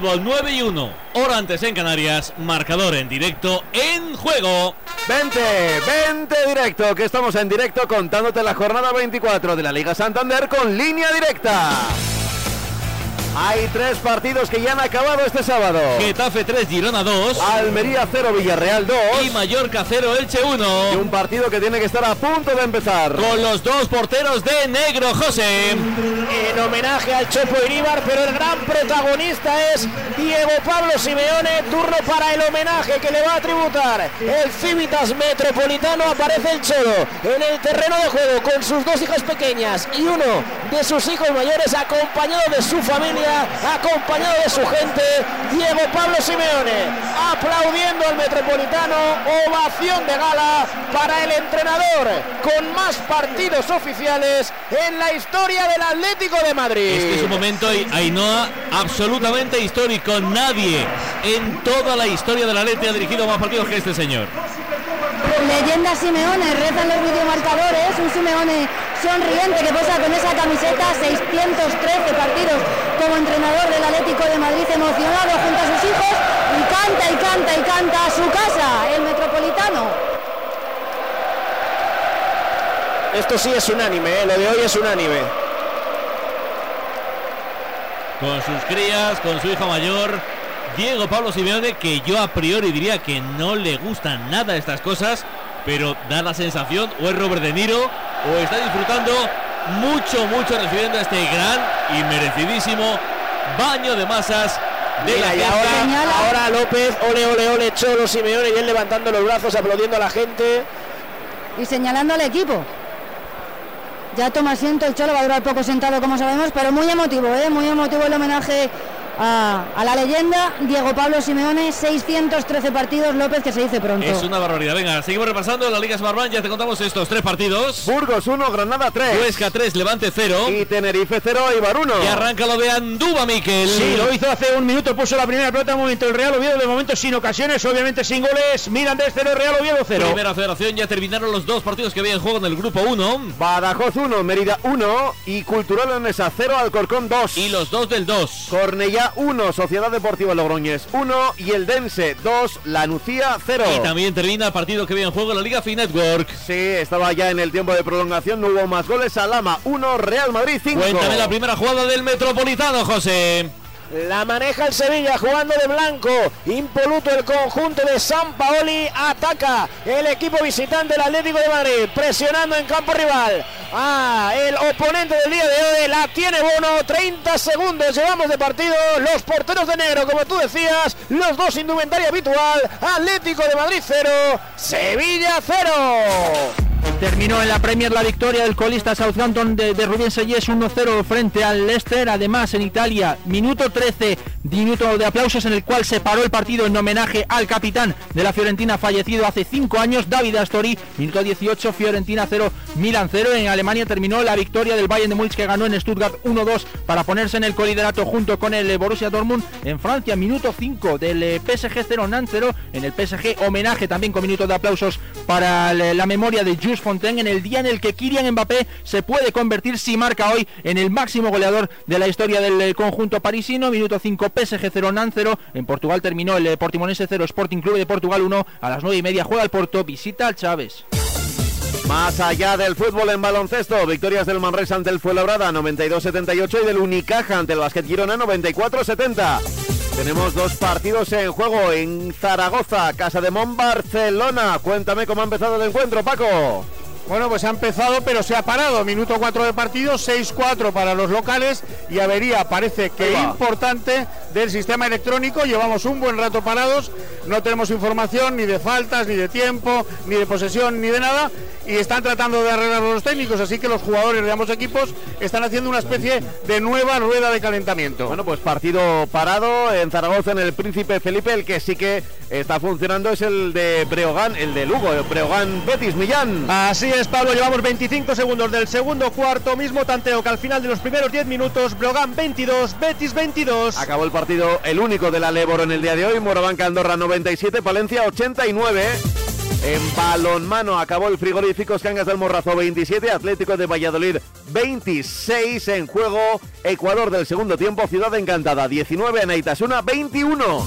Fútbol 9 y 1. Hora antes en Canarias. Marcador en directo en juego. 20, 20 directo, que estamos en directo contándote la jornada 24 de la Liga Santander con línea directa. Hay tres partidos que ya han acabado este sábado. Getafe 3, Girona 2. Almería 0, Villarreal 2. Y Mallorca 0, Elche 1. Y un partido que tiene que estar a punto de empezar. Con los dos porteros de negro, José. En homenaje al Chopo Iríbar, pero el gran protagonista es Diego Pablo Simeone. Turno para el homenaje que le va a tributar el Civitas Metropolitano. Aparece el Cholo en el terreno de juego con sus dos hijas pequeñas y uno de sus hijos mayores acompañado de su familia acompañado de su gente, Diego Pablo Simeone, aplaudiendo al Metropolitano, ovación de gala para el entrenador con más partidos oficiales en la historia del Atlético de Madrid. Este es un momento, Ainhoa, absolutamente histórico. Nadie en toda la historia de la Atlético ha dirigido más partidos que este señor. Leyenda Simeone, rezan los videomarcadores, un Simeone sonriente que posa con esa camiseta 613 partidos como entrenador del Atlético de Madrid emocionado junto a sus hijos y canta y canta y canta a su casa, el Metropolitano. Esto sí es unánime, ¿eh? lo de hoy es unánime. Con sus crías, con su hijo mayor, Diego Pablo Simeone, que yo a priori diría que no le gustan nada estas cosas, pero da la sensación, o es Robert De Niro, o está disfrutando mucho, mucho recibiendo este gran y merecidísimo baño de masas de la y ahora, ahora, López, ole, ole, ole, Cholo, Simeone y él levantando los brazos, aplaudiendo a la gente. Y señalando al equipo. Ya toma asiento, el Cholo va a durar poco sentado como sabemos, pero muy emotivo, ¿eh? muy emotivo el homenaje a, la leyenda Diego Pablo Simeone, 613 partidos, López, que se dice pronto. Es una barbaridad. Venga, seguimos repasando la Liga Smartbank, ya te contamos estos tres partidos. Burgos 1, Granada 3. Huesca 3, Levante 0. Y Tenerife 0, Ibar 1. Y arranca lo de Anduba, Miquel. Sí, lo hizo hace un minuto, puso la primera pelota, un momento el Real Oviedo, de momento sin ocasiones, obviamente sin goles. Mirandés 0, Real Oviedo 0. Primera federación, ya terminaron los dos partidos que había en juego en el grupo 1. Badajoz 1, Mérida 1 y Cultural Leonesa 0, Alcorcón 2. Y los dos del 2. Cornellá 1, Sociedad Deportiva Logroñés 1 y el Dense 2, la Nucía 0. Y también termina el partido que viene en juego en la Liga Fin Network. Sí, estaba ya en el tiempo de prolongación, no hubo más goles. Alama 1, Real Madrid 5. Cuéntame la primera jugada del Metropolitano, José. La maneja el Sevilla jugando de blanco. Impoluto el conjunto de San Paoli. Ataca el equipo visitante del Atlético de Madrid. Presionando en campo rival. Ah, el oponente del día de hoy la tiene Bono. 30 segundos llevamos de partido. Los porteros de negro, como tú decías. Los dos indumentaria habitual. Atlético de Madrid 0. Sevilla 0. Terminó en la Premier la victoria del colista Southampton de, de Rubén Sellés 1-0 frente al Leicester. Además, en Italia, minuto 13, minuto de aplausos en el cual se paró el partido en homenaje al capitán de la Fiorentina fallecido hace 5 años, David Astori. Minuto 18, Fiorentina 0, Milan 0. En Alemania terminó la victoria del Bayern de Múnich que ganó en Stuttgart 1-2 para ponerse en el coliderato junto con el Borussia Dortmund. En Francia, minuto 5 del eh, PSG 0, Nantes 0. En el PSG, homenaje también con minutos de aplausos para la memoria de Jules Fontaine en el día en el que Kylian Mbappé se puede convertir si marca hoy en el máximo goleador de la historia del eh, conjunto parisino. Minuto 5 PSG 0 Nan 0. En Portugal terminó el eh, Portimonense 0 Sporting Club de Portugal 1. A las 9 y media juega el Porto, visita al Chávez. Más allá del fútbol en baloncesto, victorias del Manresa ante el Fuenlabrada 92-78 y del Unicaja ante el Basket Girona 94-70. Tenemos dos partidos en juego en Zaragoza, Casa de Mon, Barcelona. Cuéntame cómo ha empezado el encuentro, Paco. Bueno, pues ha empezado, pero se ha parado. Minuto 4 de partido, 6-4 para los locales y avería, parece que importante, del sistema electrónico. Llevamos un buen rato parados, no tenemos información ni de faltas, ni de tiempo, ni de posesión, ni de nada. Y están tratando de arreglar los técnicos, así que los jugadores de ambos equipos están haciendo una especie de nueva rueda de calentamiento. Bueno, pues partido parado en Zaragoza, en el Príncipe Felipe. El que sí que está funcionando es el de Breogán, el de Lugo, el Breogán Betis Millán. Así es. Pablo, llevamos 25 segundos del segundo cuarto, mismo tanteo que al final de los primeros 10 minutos, Brogan 22, Betis 22. Acabó el partido, el único de la Leboro en el día de hoy, Morabanca Andorra 97, Palencia 89. En balonmano acabó el frigorífico Cangas del Morrazo 27, Atlético de Valladolid 26 en juego, Ecuador del segundo tiempo, Ciudad Encantada 19, Naitasuna 21.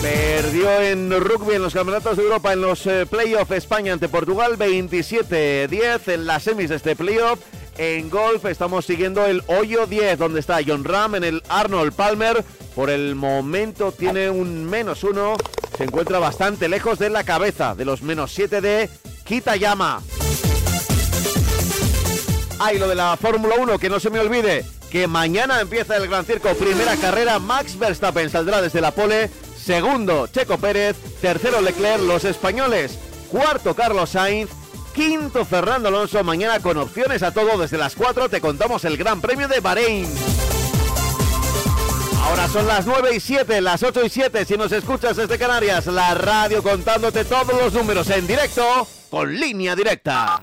Perdió en rugby en los campeonatos de Europa en los eh, playoffs España ante Portugal 27-10 en las semis de este playoff. En golf estamos siguiendo el hoyo 10 donde está John Ram en el Arnold Palmer. Por el momento tiene un menos uno. Se encuentra bastante lejos de la cabeza de los menos 7 de Kitayama. Hay lo de la Fórmula 1, que no se me olvide que mañana empieza el Gran Circo. Primera carrera, Max Verstappen saldrá desde la pole Segundo, Checo Pérez. Tercero, Leclerc, los españoles. Cuarto, Carlos Sainz. Quinto, Fernando Alonso. Mañana con opciones a todo. Desde las 4 te contamos el Gran Premio de Bahrein. Ahora son las 9 y 7, las 8 y 7. Si nos escuchas desde Canarias, la radio contándote todos los números en directo con línea directa.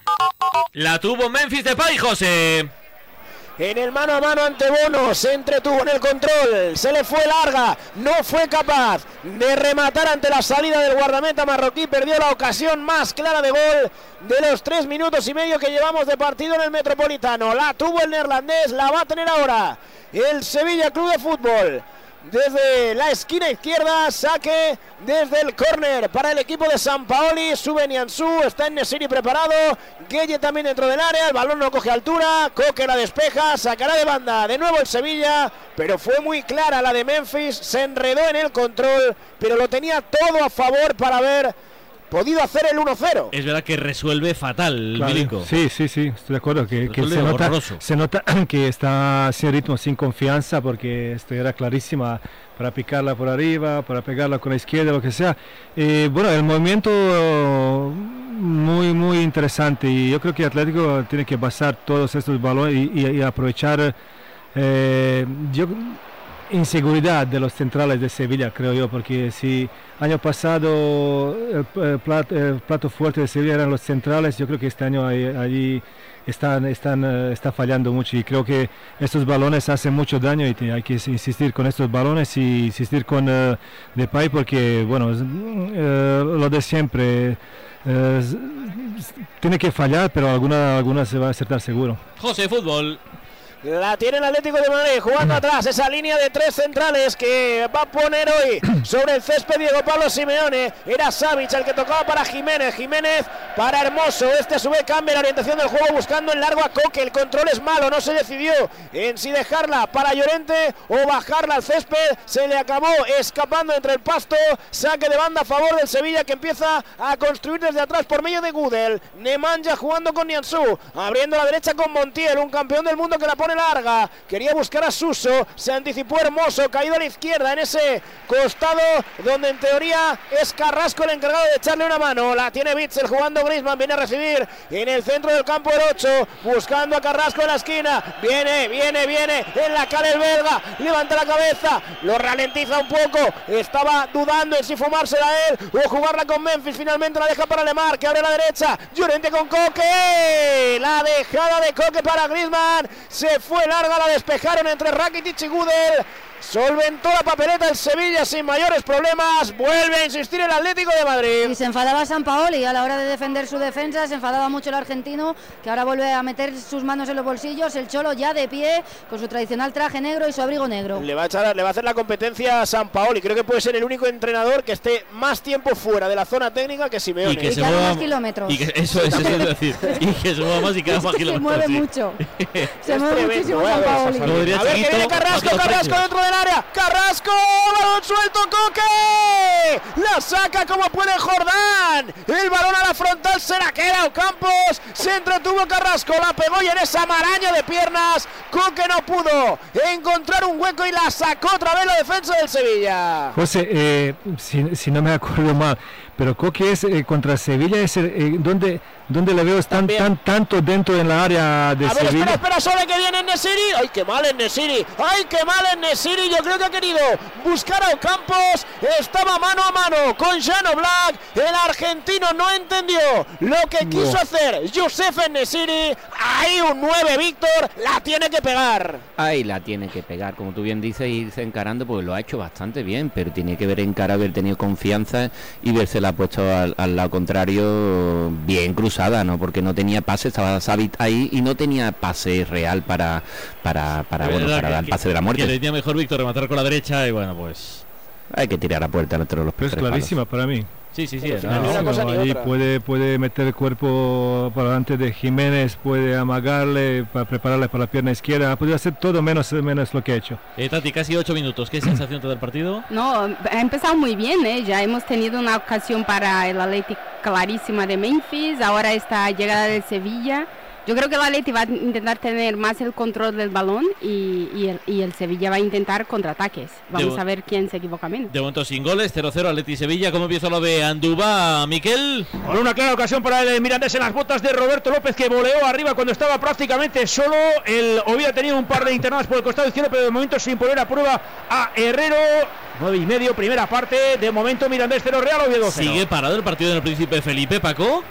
La tuvo Memphis de Pay, José en el mano a mano ante Bono, se entretuvo en el control, se le fue larga, no fue capaz de rematar ante la salida del guardameta marroquí, perdió la ocasión más clara de gol de los tres minutos y medio que llevamos de partido en el Metropolitano. La tuvo el neerlandés, la va a tener ahora el Sevilla Club de Fútbol. Desde la esquina izquierda, saque desde el córner para el equipo de San Paoli, sube Nianzú, está en Nesiri preparado, Gueye también dentro del área, el balón no coge altura, Coque la despeja, sacará de banda de nuevo el Sevilla, pero fue muy clara la de Memphis, se enredó en el control, pero lo tenía todo a favor para ver podido hacer el 1-0. Es verdad que resuelve fatal el Sí, sí, sí, estoy de acuerdo. Que, se, nota, se, nota, que está sin ritmo, sin confianza, porque esto era clarísima para picarla por arriba, para pegarla con la izquierda, lo que sea. Eh, bueno, el movimiento muy, muy interesante y yo creo que Atlético tiene que basar todos estos balones y, aprovechar. Eh, yo, inseguridad de los centrales de Sevilla, creo yo, porque si año pasado el, plato, fuerte de Sevilla eran los centrales, yo creo que este año allí están, están, eh, está fallando mucho y creo que estos balones hacen mucho daño y hay que insistir con estos balones y insistir con uh, Depay porque, bueno, eh, lo de siempre. tiene que fallar, pero alguna, alguna se va a acertar seguro. José Fútbol. La tiene el Atlético de Madrid jugando atrás. Esa línea de tres centrales que va a poner hoy sobre el césped Diego Pablo Simeone. Era Savic el que tocaba para Jiménez. Jiménez para Hermoso. Este a su vez cambia la orientación del juego buscando el largo a Coque. El control es malo. No se decidió en si dejarla para Llorente o bajarla al césped. Se le acabó escapando entre el pasto. Saque de banda a favor del Sevilla que empieza a construir desde atrás por medio de Gudel. Nemanja jugando con Nianzú. Abriendo la derecha con Montiel. Un campeón del mundo que la pone larga. Quería buscar a Suso. Se anticipó Hermoso. Caído a la izquierda en ese costado donde en teoría es Carrasco el encargado de echarle una mano. La tiene Bitzel jugando Grisman. Viene a recibir en el centro del campo el 8. Buscando a Carrasco en la esquina. Viene, viene, viene. En la cara el belga. Levanta la cabeza. Lo ralentiza un poco. Estaba dudando en si fumársela él o jugarla con Memphis. Finalmente la deja para Lemar que abre la derecha. Llorente con Coque. La dejada de Coque para Grisman. Se fue larga, la despejaron entre Rakitic y Gudel. Solventó la papeleta el Sevilla sin mayores problemas. Vuelve a insistir el Atlético de Madrid. Y se enfadaba San Paoli a la hora de defender su defensa. Se enfadaba mucho el argentino, que ahora vuelve a meter sus manos en los bolsillos. El Cholo ya de pie, con su tradicional traje negro y su abrigo negro. Le va a, echar, le va a hacer la competencia a San Paoli. Creo que puede ser el único entrenador que esté más tiempo fuera de la zona técnica que Simeone. Y que, se mueva más kilómetros. Y que, eso, es decir. y que se mueva más y que más kilómetros. Se mueve mucho. se mueve muchísimo San Paoli. A ver que viene Carrasco, Carrasco dentro área. Carrasco, balón suelto, Coque. La saca como puede Jordán. El balón a la frontal se la queda Campos. Se entretuvo Carrasco, la pegó y en esa maraña de piernas. Coque no pudo encontrar un hueco y la sacó otra vez la defensa del Sevilla. José, eh, si, si no me acuerdo mal, pero Coque es eh, contra Sevilla, es eh, donde, donde le veo tan, tan, tanto dentro en la área de a ver, Espera, espera, solo que viene Nesiri. ¡Ay, qué mal en Nesiri! ¡Ay, qué mal en Nesiri! Yo creo que ha querido buscar a Ocampos. Estaba mano a mano con Jano Black. El argentino no entendió lo que quiso hacer Youssef Nesiri. Ahí un 9, Víctor, la tiene que pegar. Ahí la tiene que pegar, como tú bien dices, irse encarando, pues lo ha hecho bastante bien, pero tiene que ver en cara, haber tenido confianza y verse la puesto al, al lado contrario bien ¿no? Porque no tenía pase, estaba Sabit ahí y no tenía pase real para para para, bueno, para que- dar el pase de la Que muerte. le tenía mejor Víctor rematar con la derecha y bueno, pues. Hay que tirar a puerta entre los Pero es tres palos. clarísima para mí. Sí, sí, sí. Una No, cosa ahí puede, puede meter el cuerpo para delante de Jiménez, puede amagarle, para prepararle para la pierna izquierda. Ha podido hacer todo menos, menos lo que ha hecho. Eh, Tati, casi ocho minutos. ¿Qué sensación te da el partido? No, ha empezado muy bien, ¿eh? Ya hemos tenido una ocasión para el Atleti clarísima de Memphis, ahora esta llegada del Sevilla. Yo creo que el Atleti va a intentar tener más el control del balón y, y el, y el Sevilla va a intentar contraataques. Vamos Debo- a ver quién se equivoca menos. De momento sin goles, 0-0 Atleti Sevilla. ¿Cómo empieza lo de Anduba, Miquel? Con una clara ocasión para el Mirandés en las botas de Roberto López que voleó arriba cuando estaba prácticamente solo. El había tenido un par de internadas por el costado izquierdo, pero de momento sin poner a prueba a Herrero. 9 y medio, primera parte. De momento Mirandés 0 Real Oviedo 0. Sigue parado el partido en el Príncipe Felipe, Paco.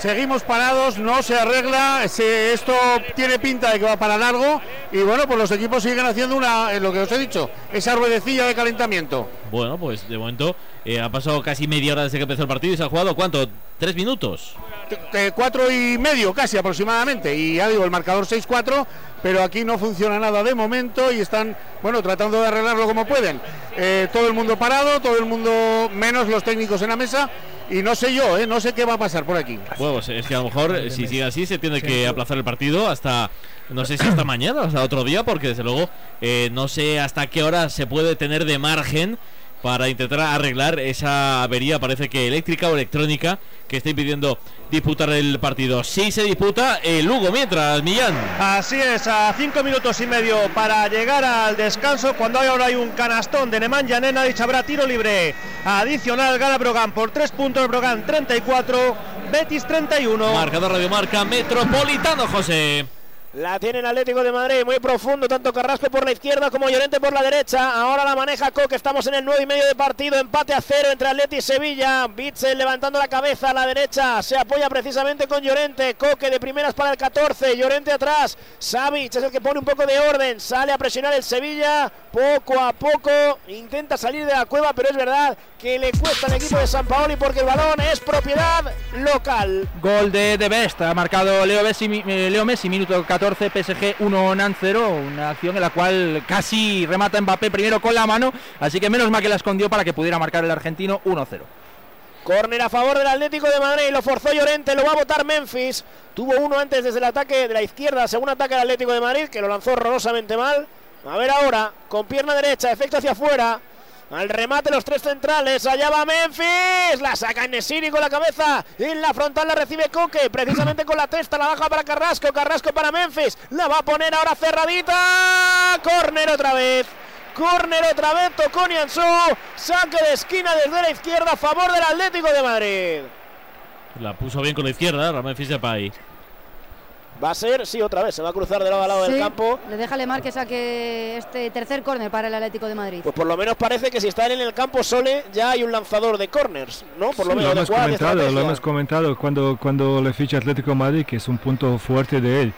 Seguimos parados, no se arregla, se- esto tiene pinta de que va para largo y bueno, pues los equipos siguen haciendo una, eh, lo que os he dicho, esa ruedecilla de calentamiento. Bueno, pues de momento eh, ha pasado casi media hora desde que empezó el partido y se ha jugado, ¿cuánto? ¿Tres minutos? Eh, cuatro y medio casi aproximadamente y ya digo el marcador 6-4 pero aquí no funciona nada de momento y están bueno tratando de arreglarlo como pueden Eh, todo el mundo parado todo el mundo menos los técnicos en la mesa y no sé yo eh, no sé qué va a pasar por aquí. Bueno, pues es que a lo mejor si sigue así se tiene que aplazar el partido hasta, no sé si hasta mañana o hasta otro día, porque desde luego eh, no sé hasta qué hora se puede tener de margen para intentar arreglar esa avería, parece que eléctrica o electrónica, que está impidiendo disputar el partido. Sí se disputa el Lugo mientras, Millán. Así es, a cinco minutos y medio para llegar al descanso. Cuando hay ahora hay un canastón de Nemanja Nenadic, habrá tiro libre adicional. Gana Brogan por tres puntos. Brogan 34, Betis 31. Marcador Radiomarca Metropolitano, José. La tiene el Atlético de Madrid, muy profundo, tanto Carrasco por la izquierda como Llorente por la derecha. Ahora la maneja Coque, estamos en el 9 y medio de partido, empate a cero entre Atleti y Sevilla. Bitzel levantando la cabeza a la derecha, se apoya precisamente con Llorente. Coque de primeras para el 14, Llorente atrás. Savic es el que pone un poco de orden, sale a presionar el Sevilla. Poco a poco intenta salir de la cueva, pero es verdad que le cuesta al equipo de San Paoli porque el balón es propiedad local. Gol de The Best, ha marcado Leo Messi, eh, Leo Messi minuto 14, PSG 1 Nan 0, una acción en la cual casi remata Mbappé primero con la mano, así que menos mal que la escondió para que pudiera marcar el argentino 1-0. Córner a favor del Atlético de Madrid, lo forzó Llorente, lo va a votar Memphis. Tuvo uno antes desde el ataque de la izquierda, según ataque del Atlético de Madrid, que lo lanzó horrorosamente mal. A ver ahora, con pierna derecha, efecto hacia afuera. Al remate los tres centrales, allá va Memphis, la saca Nesiri con la cabeza, en la frontal la recibe Coque, precisamente con la testa, la baja para Carrasco, Carrasco para Memphis, la va a poner ahora cerradita, córner otra vez, córner otra vez, tocó saque de esquina desde la izquierda a favor del Atlético de Madrid. La puso bien con la izquierda, Ramón Fisepay. Va a ser, sí, otra vez, se va a cruzar de lado a lado del Sí, campo. Le deja Lemar que saque este tercer córner para el Atlético de Madrid. Pues por lo menos parece que si están en el campo Sole ya hay un lanzador de corners, ¿no? Por lo Sí, menos de hemos comentado, lo hemos comentado cuando, cuando le ficha Atlético de Madrid, que es un punto fuerte de él.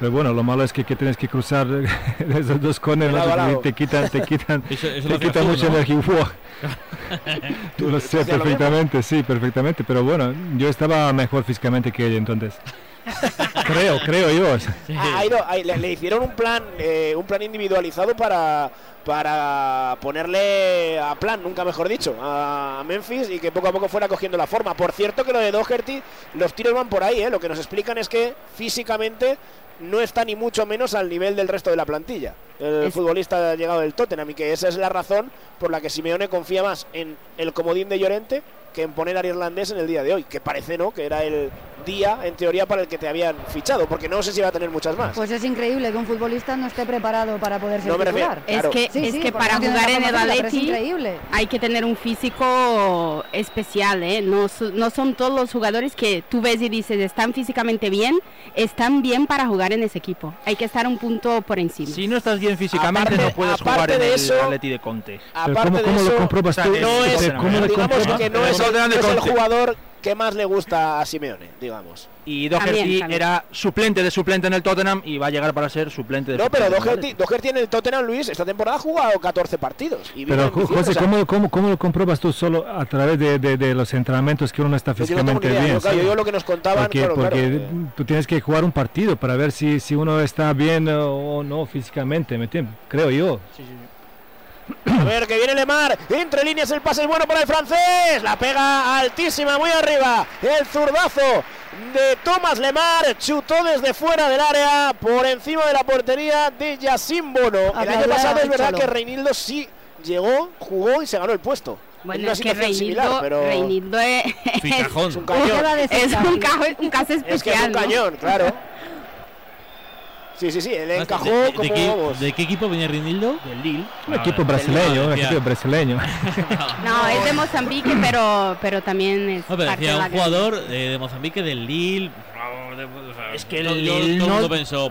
Pero bueno, lo malo es que, que tienes que cruzar esos dos a Te- quitan, te quitan, Eso- eso te lo quitan mucha ¿no? energía. Tú lo sé Hacía lo perfectamente, sí, perfectamente. Pero bueno, yo estaba mejor físicamente que él entonces. creo, creo yo. Ha- ha ido- ha- le, le hicieron un plan, eh, un plan individualizado para para ponerle a plan, nunca mejor dicho, a Memphis y que poco a poco fuera cogiendo la forma. Por cierto que lo de Doherty, los tiros van por ahí, ¿eh? lo que nos explican es que físicamente no está ni mucho menos al nivel del resto de la plantilla. El Es- futbolista llegado del Tottenham y que esa es la razón por la que Simeone confía más en el comodín de Llorente que en poner al irlandés en el día de hoy, que parece no, que era el día en teoría para el que te habían fichado, porque no sé si va a tener muchas más. Pues es increíble que un futbolista no esté preparado para poder ser No me refiero- titular. Es Claro. que, Sí, es sí, que para no jugar en el Atleti increíble. hay que tener un físico especial, ¿eh? No, su- no son todos los jugadores que tú ves y dices están físicamente bien, están bien para jugar en ese equipo. Hay que estar un punto por encima. Si no estás bien físicamente, no puedes jugar en el Atleti de Conte. Pero ¿cómo, cómo lo compruebas tú? no es, ¿Cómo lo digamos que no es, no es el jugador que más le gusta a Simeone, digamos. Y Doherty También, también. era suplente de suplente en el Tottenham y va a llegar para ser suplente de No, pero suplente en el Doherty, Doherty en el Tottenham, Luis, esta temporada ha jugado 14 partidos. Y Pero José, o sea, ¿cómo, cómo, cómo lo compruebas tú solo a través de, de- de los entrenamientos que uno está yo no tengo físicamente bien? yo, claro, sí? yo lo que nos contaban, porque claro, porque claro, tú tienes que jugar un partido para ver si, si uno está bien o no físicamente, ¿me entiendes? Creo yo. A ver, que viene Lemar. Entre líneas el pase es bueno para el francés. La pega altísima, muy arriba. El zurdazo de Thomas Lemar. Chutó desde fuera del área. Por encima de la portería de Yacine Bono. El año pasado es verdad que Reinildo sí llegó, jugó y se ganó el puesto. En Bueno, es que similar, Reinildo, pero Reinildo es, es un ¿Qué va cañón. es un, cajo, un caso Es que es especial. un ¿no? cañón, claro. Sí, sí, sí, él ¿De, encajó de- como de qué, vamos. de qué equipo venía Rinildo? Del Lille. Un Ah, equipo brasileño, un Decía- equipo brasileño. No, es de Mozambique, pero, pero también es No, pero parte decía de la un jugador eh, de Mozambique del Lille. Es que el todo, Lille todo el no- mundo pensó.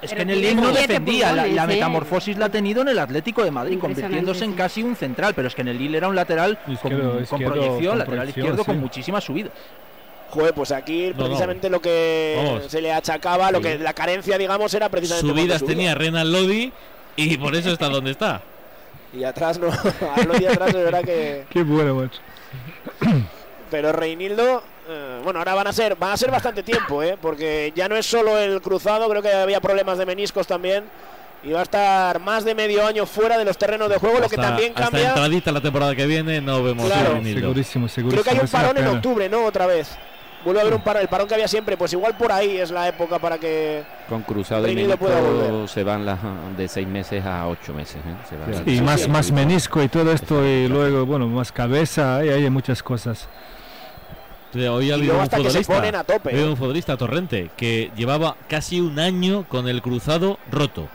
Es Pero que en el Lille no defendía, la, ¿eh? metamorfosis la ha tenido en el Atlético de Madrid, convirtiéndose en casi un central, pero es que en el Lille era un lateral con, Izquierdo, con izquierdo, proyección, con lateral proyección, izquierdo con sí. muchísima subida. Joder, pues aquí No, no. precisamente lo que Vamos. se le achacaba, lo Sí. que la carencia, digamos, era precisamente Subidas tenía Renan Lodi y por eso está donde está. Y atrás no, a los días atrás es verdad que. Qué bueno, macho. Pero Reinildo, eh, bueno, ahora van a ser, van a ser bastante tiempo, ¿eh? Porque ya no es solo el cruzado, creo que había problemas de meniscos también. Y va a estar más de medio año fuera de los terrenos de juego, lo que Hasta- también hasta cambia. entradita la temporada que viene no vemos Claro. Segurísimo, segurísimo. Creo que hay un parón en octubre, ¿no? Otra vez. Vuelve a haber un parón, el parón que había siempre, pues igual por ahí es la época para que. Con cruzado y menisco volver. se van las de seis meses a ocho meses. ¿eh? Se van- Y Sí, más, sí, más menisco y todo esto, y luego, bueno, más cabeza, ahí hay muchas cosas. Hoy ha Y habido un hasta que se futbolista, ponen a tope, ¿eh? un futbolista Torrente que llevaba casi un año con el cruzado roto.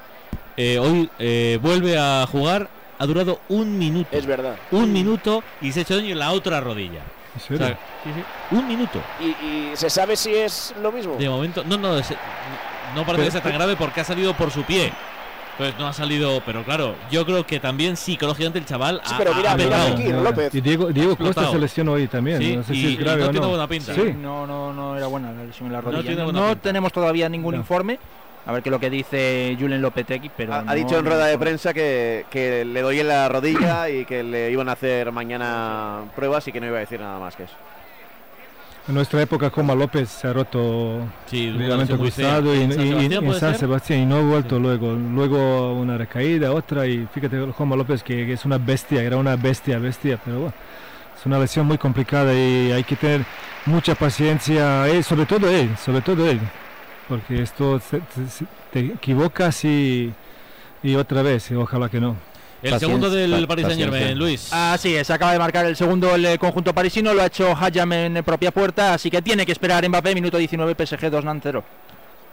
Eh, hoy eh, vuelve a jugar, ha durado un minuto. Es verdad. Un minuto y se ha hecho daño en la otra rodilla. ¿En O sea, sí, sí, un minuto. ¿Y, y se sabe si es lo mismo? De momento, no, no, es- no parece que sea tan grave porque ha salido por su pie. Pues no ha salido, pero claro, yo creo que también psicológicamente el chaval Sí, ha, pero mira, ha mira aquí, López. Y Diego, Diego Costa se lesionó hoy también. Sí, no sé y- si es grave no o tiene no. buena pinta. Sí. No, no, no era buena la lesión en la No rodilla. tiene No, no tenemos todavía ningún No. informe. A ver qué es lo que dice Julen Lopetegui, pero Ha, ha no- dicho en rueda de prensa que, que le doy en la rodilla y que le iban a hacer mañana pruebas y que no iba a decir nada más que eso. En nuestra época, Coma López se ha roto Sí, ligamento cruzado y, ¿En y- San y- Sebastián en puede San ser? Sebastián y no ha vuelto luego. Luego una recaída, otra y fíjate, Coma López que, que es una bestia, era una bestia, bestia, pero bueno, es una lesión muy complicada y hay que tener mucha paciencia, él, sobre todo él, sobre todo él, porque esto te equivocas y, y otra vez, y ojalá que no. El Paciencia, segundo del pa- Paris Saint Germain. Luis. Ah, sí, se acaba de marcar el segundo el eh, conjunto parisino, lo ha hecho Hayam en propia puerta, así que tiene que esperar Mbappé, minuto 19, PSG 2 nan 0.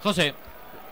José,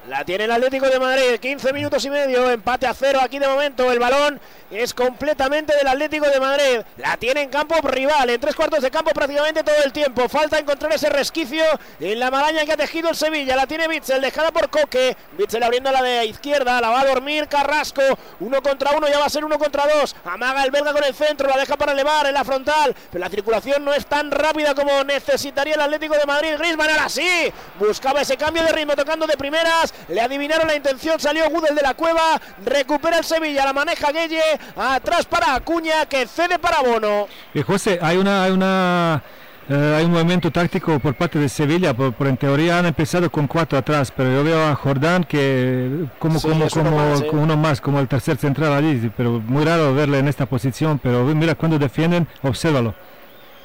La tiene el Atlético de Madrid, 15 minutos y medio, empate a cero aquí de momento. El balón es completamente del Atlético de Madrid. La tiene en campo rival, en tres cuartos de campo prácticamente todo el tiempo. Falta encontrar ese resquicio en la maraña que ha tejido el Sevilla. La tiene Bitzel, dejada por Coque. Bitzel abriendo la de izquierda, la va a dormir Carrasco. Uno contra uno, ya va a ser uno contra dos. Amaga el belga con el centro, la deja para elevar en la frontal. Pero la circulación no es tan rápida como necesitaría el Atlético de Madrid. Griezmann ahora sí, buscaba ese cambio de ritmo tocando de primeras. Le adivinaron la intención, salió Gudel de la cueva. Recupera el Sevilla, la maneja Gueye. Atrás para Acuña que cede para Bono. Y José, hay una, hay una eh, hay un movimiento táctico por parte de Sevilla, por, por en teoría han empezado con cuatro atrás, pero yo veo a Jordán que como, Sí, como, como, más, ¿eh? como uno más, como el tercer central allí, pero muy raro verle en esta posición, pero mira cuando defienden, obsérvalo.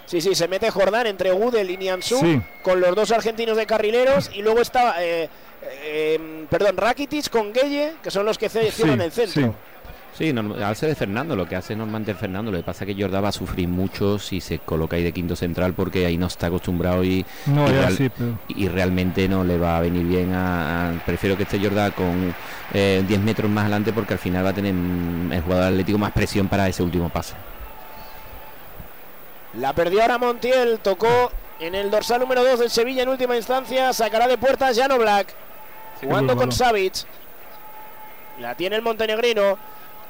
Sí, sí, se mete Jordán entre Gudel y Nianzú Sí. con los dos argentinos de carrileros y luego está, eh, eh, perdón, Rakitic con Gueye, que son los que ce- cierran el centro. Sí, norm- hace de Fernando, lo que hace normalmente el Fernando. Lo que pasa es que Jordá va a sufrir mucho si se coloca ahí de quinto central porque ahí no está acostumbrado y, No, y, ya real- sí, pero y realmente no le va a venir bien a... a- prefiero que esté Jordá con eh, 10 metros más adelante porque al final va a tener mm, el jugador atlético más presión para ese último pase. La perdió ahora Montiel, tocó en el dorsal número 2 del Sevilla en última instancia, sacará de puertas Jano Black. Jugando con Savic. La tiene el montenegrino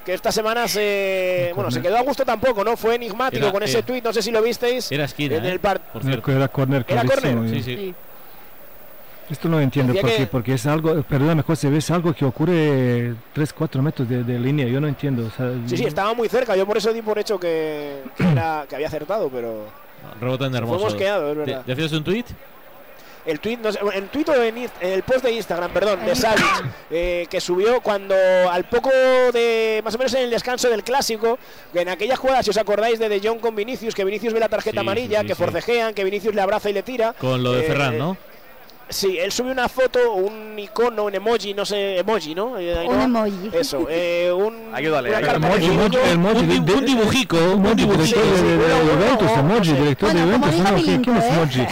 que esta semana se bueno se quedó a gusto tampoco, ¿no? Fue enigmático Era- con ese era- tuit, no sé si lo visteis. Era esquina, en ¿eh? el par- Por cierto. Era corner ¿Era córner? y- Sí, sí. Esto no entiendo Decía porque, que- porque es algo, perdóname José, es algo que ocurre 3-4 metros de, de línea, yo no entiendo. o sea, Sí, sí, estaba muy cerca. Yo por eso di por hecho que, que era- que había acertado, pero Rebote en hermoso. Fue mosqueado, es verdad. ¿De- ¿Decías un tuit? El tweet, no sé, el tuit o en, Inst- en el post de Instagram, perdón, de Savic, eh, que subió cuando al poco de, más o menos en el descanso del clásico, que en aquella jugada, si os acordáis de De Jong con Vinicius, que Vinicius ve la tarjeta Sí, amarilla, sí, que sí. forcejean, que Vinicius le abraza y le tira. Con lo de Eh, Ferran, ¿no? Sí, él subió una foto, un icono, un emoji, no sé, emoji, ¿no? Eh, Un emoji. Eso, eh, un, Ayúdale, una carta Emoji, Un, de- di- de- un dibujico, un Emoji, dibujico. director de, de- de Juventus, emoji, director de Juventus, no, ¿quién, quién es bilingüe, emoji?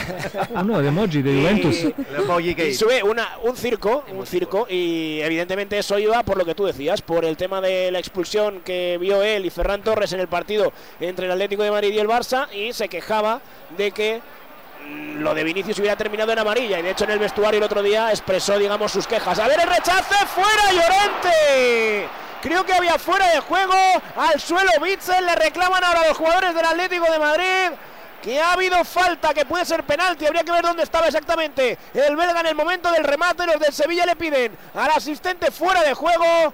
Oh, no, de emoji de Juventus. El emoji que Y sube una, un circo, un circo, y evidentemente eso iba por lo que tú decías, por el tema de la expulsión que vio él y Ferran Torres en el partido entre el Atlético de Madrid y el Barça, y se quejaba de que lo de Vinicius hubiera terminado en amarilla, y de hecho en el vestuario el otro día expresó, digamos, sus quejas. A ver el rechace, fuera Llorente. Creo que había fuera de juego, al suelo Bitzel, le reclaman ahora a los jugadores del Atlético de Madrid que ha habido falta, que puede ser penalti, habría que ver dónde estaba exactamente el belga en el momento del remate, los del Sevilla le piden al asistente fuera de juego.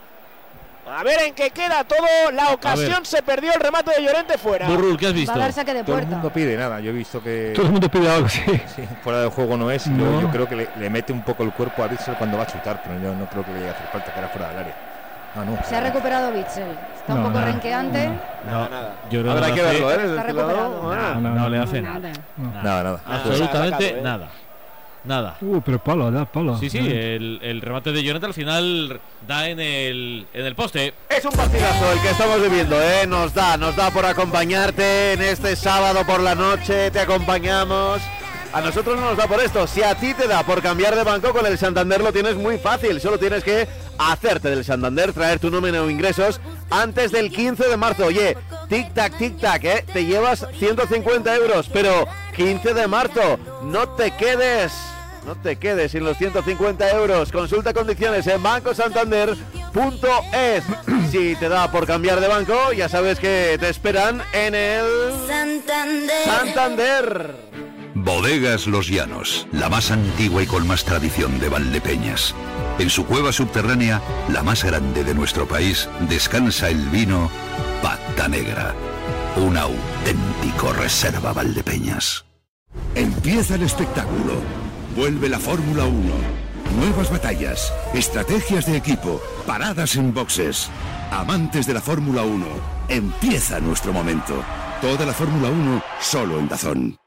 A ver en qué queda todo, la ocasión se perdió, el remate de Llorente fuera. Burrul, ¿qué has Va visto? a dar saque de Todo el puerta. mundo pide nada. Yo he visto que Todo el mundo pide algo, sí. sí, fuera de juego no es. No. Yo creo que le, le mete un poco el cuerpo a Bitzel cuando va a chutar, pero yo no creo que le llegue a hacer falta, que era fuera del área. Ah, no. Se ha recuperado Bitzel. Está un poco nada, renqueante. No, nada. yo no que verlo, ¿eh? Está recuperado. Ah. No, no le hace nada. Nada. Nada, nada. Absolutamente sacado, ¿eh? nada. Nada. Uh, pero palo, da palo. Sí, sí, el, el remate de Llorente al final da en el, en el poste. Es un partidazo el que estamos viviendo, ¿eh? Nos da, nos da por acompañarte en este sábado por la noche, te acompañamos. A nosotros no nos da por esto. Si a ti te da por cambiar de banco con el Santander lo tienes muy fácil. Solo tienes que hacerte del Santander, traer tu nómina o ingresos antes del 15 de marzo. Oye, tic tac, tic tac, ¿eh? Te llevas 150 euros, pero 15 de marzo, no te quedes. No te quedes sin los 150 euros. Consulta condiciones en bancosantander.es. Si te da por cambiar de banco, ya sabes que te esperan en el Santander. Bodegas Los Llanos, la más antigua y con más tradición de Valdepeñas. En su cueva subterránea, la más grande de nuestro país, descansa el vino Pata Negra, un auténtico reserva Valdepeñas. Empieza el espectáculo. Vuelve la Fórmula 1. Nuevas batallas, estrategias de equipo, paradas en boxes. Amantes de la Fórmula 1, empieza nuestro momento. Toda la Fórmula 1 solo en Dazón.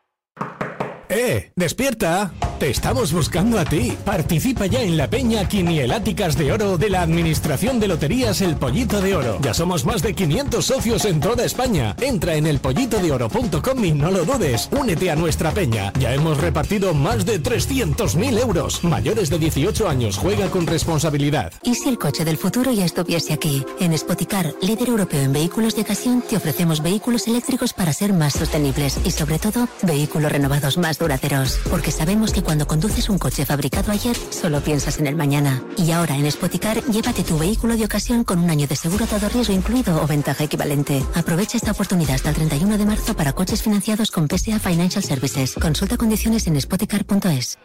¡Eh! ¡Despierta! Te estamos buscando a ti. Participa ya en la peña Quinieláticas de Oro de la Administración de Loterías El Pollito de Oro. Ya somos más de 500 socios en toda España. Entra en elpollitodeoro.com y no lo dudes. Únete a nuestra peña. Ya hemos repartido más de 300.000 euros. Mayores de 18 años. Juega con responsabilidad. ¿Y si el coche del futuro ya estuviese aquí? En Spoticar, líder europeo en vehículos de ocasión, te ofrecemos vehículos eléctricos para ser más sostenibles y sobre todo, vehículos renovados más duraderos. Porque sabemos que cuando conduces un coche fabricado ayer, solo piensas en el mañana. Y ahora en Spoticar, llévate tu vehículo de ocasión con un año de seguro todo riesgo incluido o ventaja equivalente. Aprovecha esta oportunidad hasta el 31 de marzo para coches financiados con PSA Financial Services. Consulta condiciones en spoticar.es.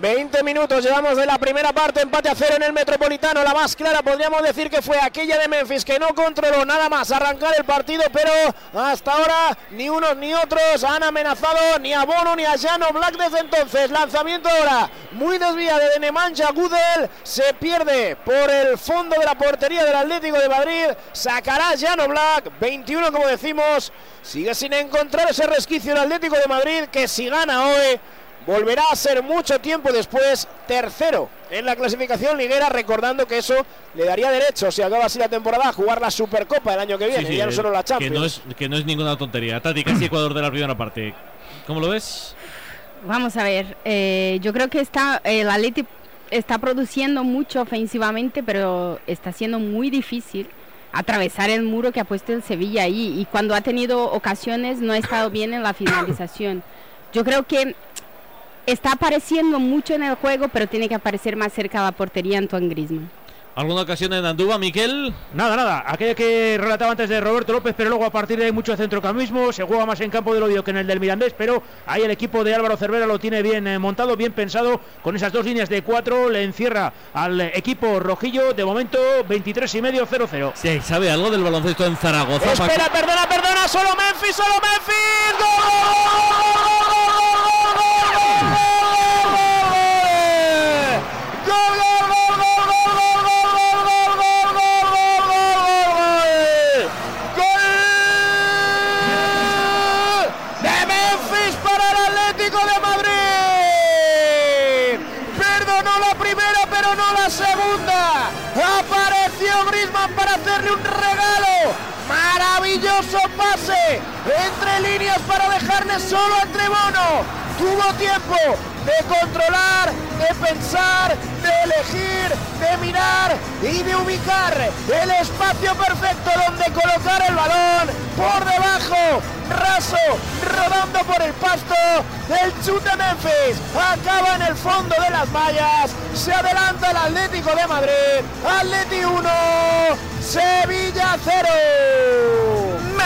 20 minutos llevamos de la primera parte, empate a cero en el Metropolitano. La más clara podríamos decir que fue aquella de Memphis que no controló nada más arrancar el partido, pero hasta ahora ni unos ni otros han amenazado ni a Bono ni a Jano Black desde entonces. Lanzamiento ahora muy desviado de Nemanja Gudel, se pierde por el fondo de la portería del Atlético de Madrid. Sacará Jano Black, 21 como decimos. Sigue sin encontrar ese resquicio el Atlético de Madrid que si gana hoy volverá a ser mucho tiempo después tercero en la clasificación liguera, recordando que eso le daría derecho, si acaba así la temporada, a jugar la Supercopa el año que viene, Sí, sí, ya no eh, solo la Que Champions. no, es, que no es ninguna tontería. Tati, casi Ecuador de la primera parte. ¿Cómo lo ves? Vamos a ver, eh, yo creo que está el Atleti está produciendo mucho ofensivamente, pero está siendo muy difícil atravesar el muro que ha puesto el Sevilla ahí y cuando ha tenido ocasiones no ha estado bien en la finalización. Yo creo que está apareciendo mucho en el juego, pero tiene que aparecer más cerca de la portería Antoine Griezmann. ¿Alguna ocasión en Andúba, Miquel? Nada, nada. Aquella que relataba antes de Roberto López, pero luego a partir de ahí mucho centrocamismo. Se juega más en campo del odio que en el del Mirandés, pero ahí el equipo de Álvaro Cervera lo tiene bien eh, montado, bien pensado. Con esas dos líneas de cuatro le encierra al equipo rojillo. De momento, 23 y medio, 0-0. Sí, ¿sabe algo del baloncesto en Zaragoza? Espera, perdona, perdona. Solo Memphis, solo Memphis. maravilloso entre líneas para dejarle solo entre Bono. Tuvo tiempo de controlar, de pensar, de elegir, de mirar y de ubicar el espacio perfecto donde colocar el balón por debajo, raso, rodando por el pasto, el chute Memphis acaba en el fondo de las mallas, se adelanta el Atlético de Madrid, Atleti 1, Sevilla 0.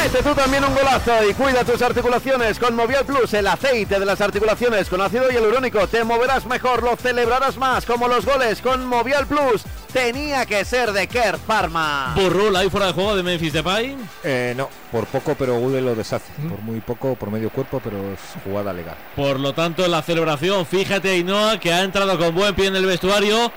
Mete tú también un golazo y cuida tus articulaciones con Movial Plus, el aceite de las articulaciones con ácido hialurónico. Te moverás mejor, lo celebrarás más, como los goles con Movial Plus. Tenía que ser de Kerr Pharma. ¿Burrul ahí fuera de juego de Memphis Depay? Eh, no, por poco, pero Google lo deshace. Por muy poco, por medio cuerpo, pero es jugada legal. Por lo tanto, en la celebración, fíjate Ainhoa que ha entrado con buen pie en el vestuario.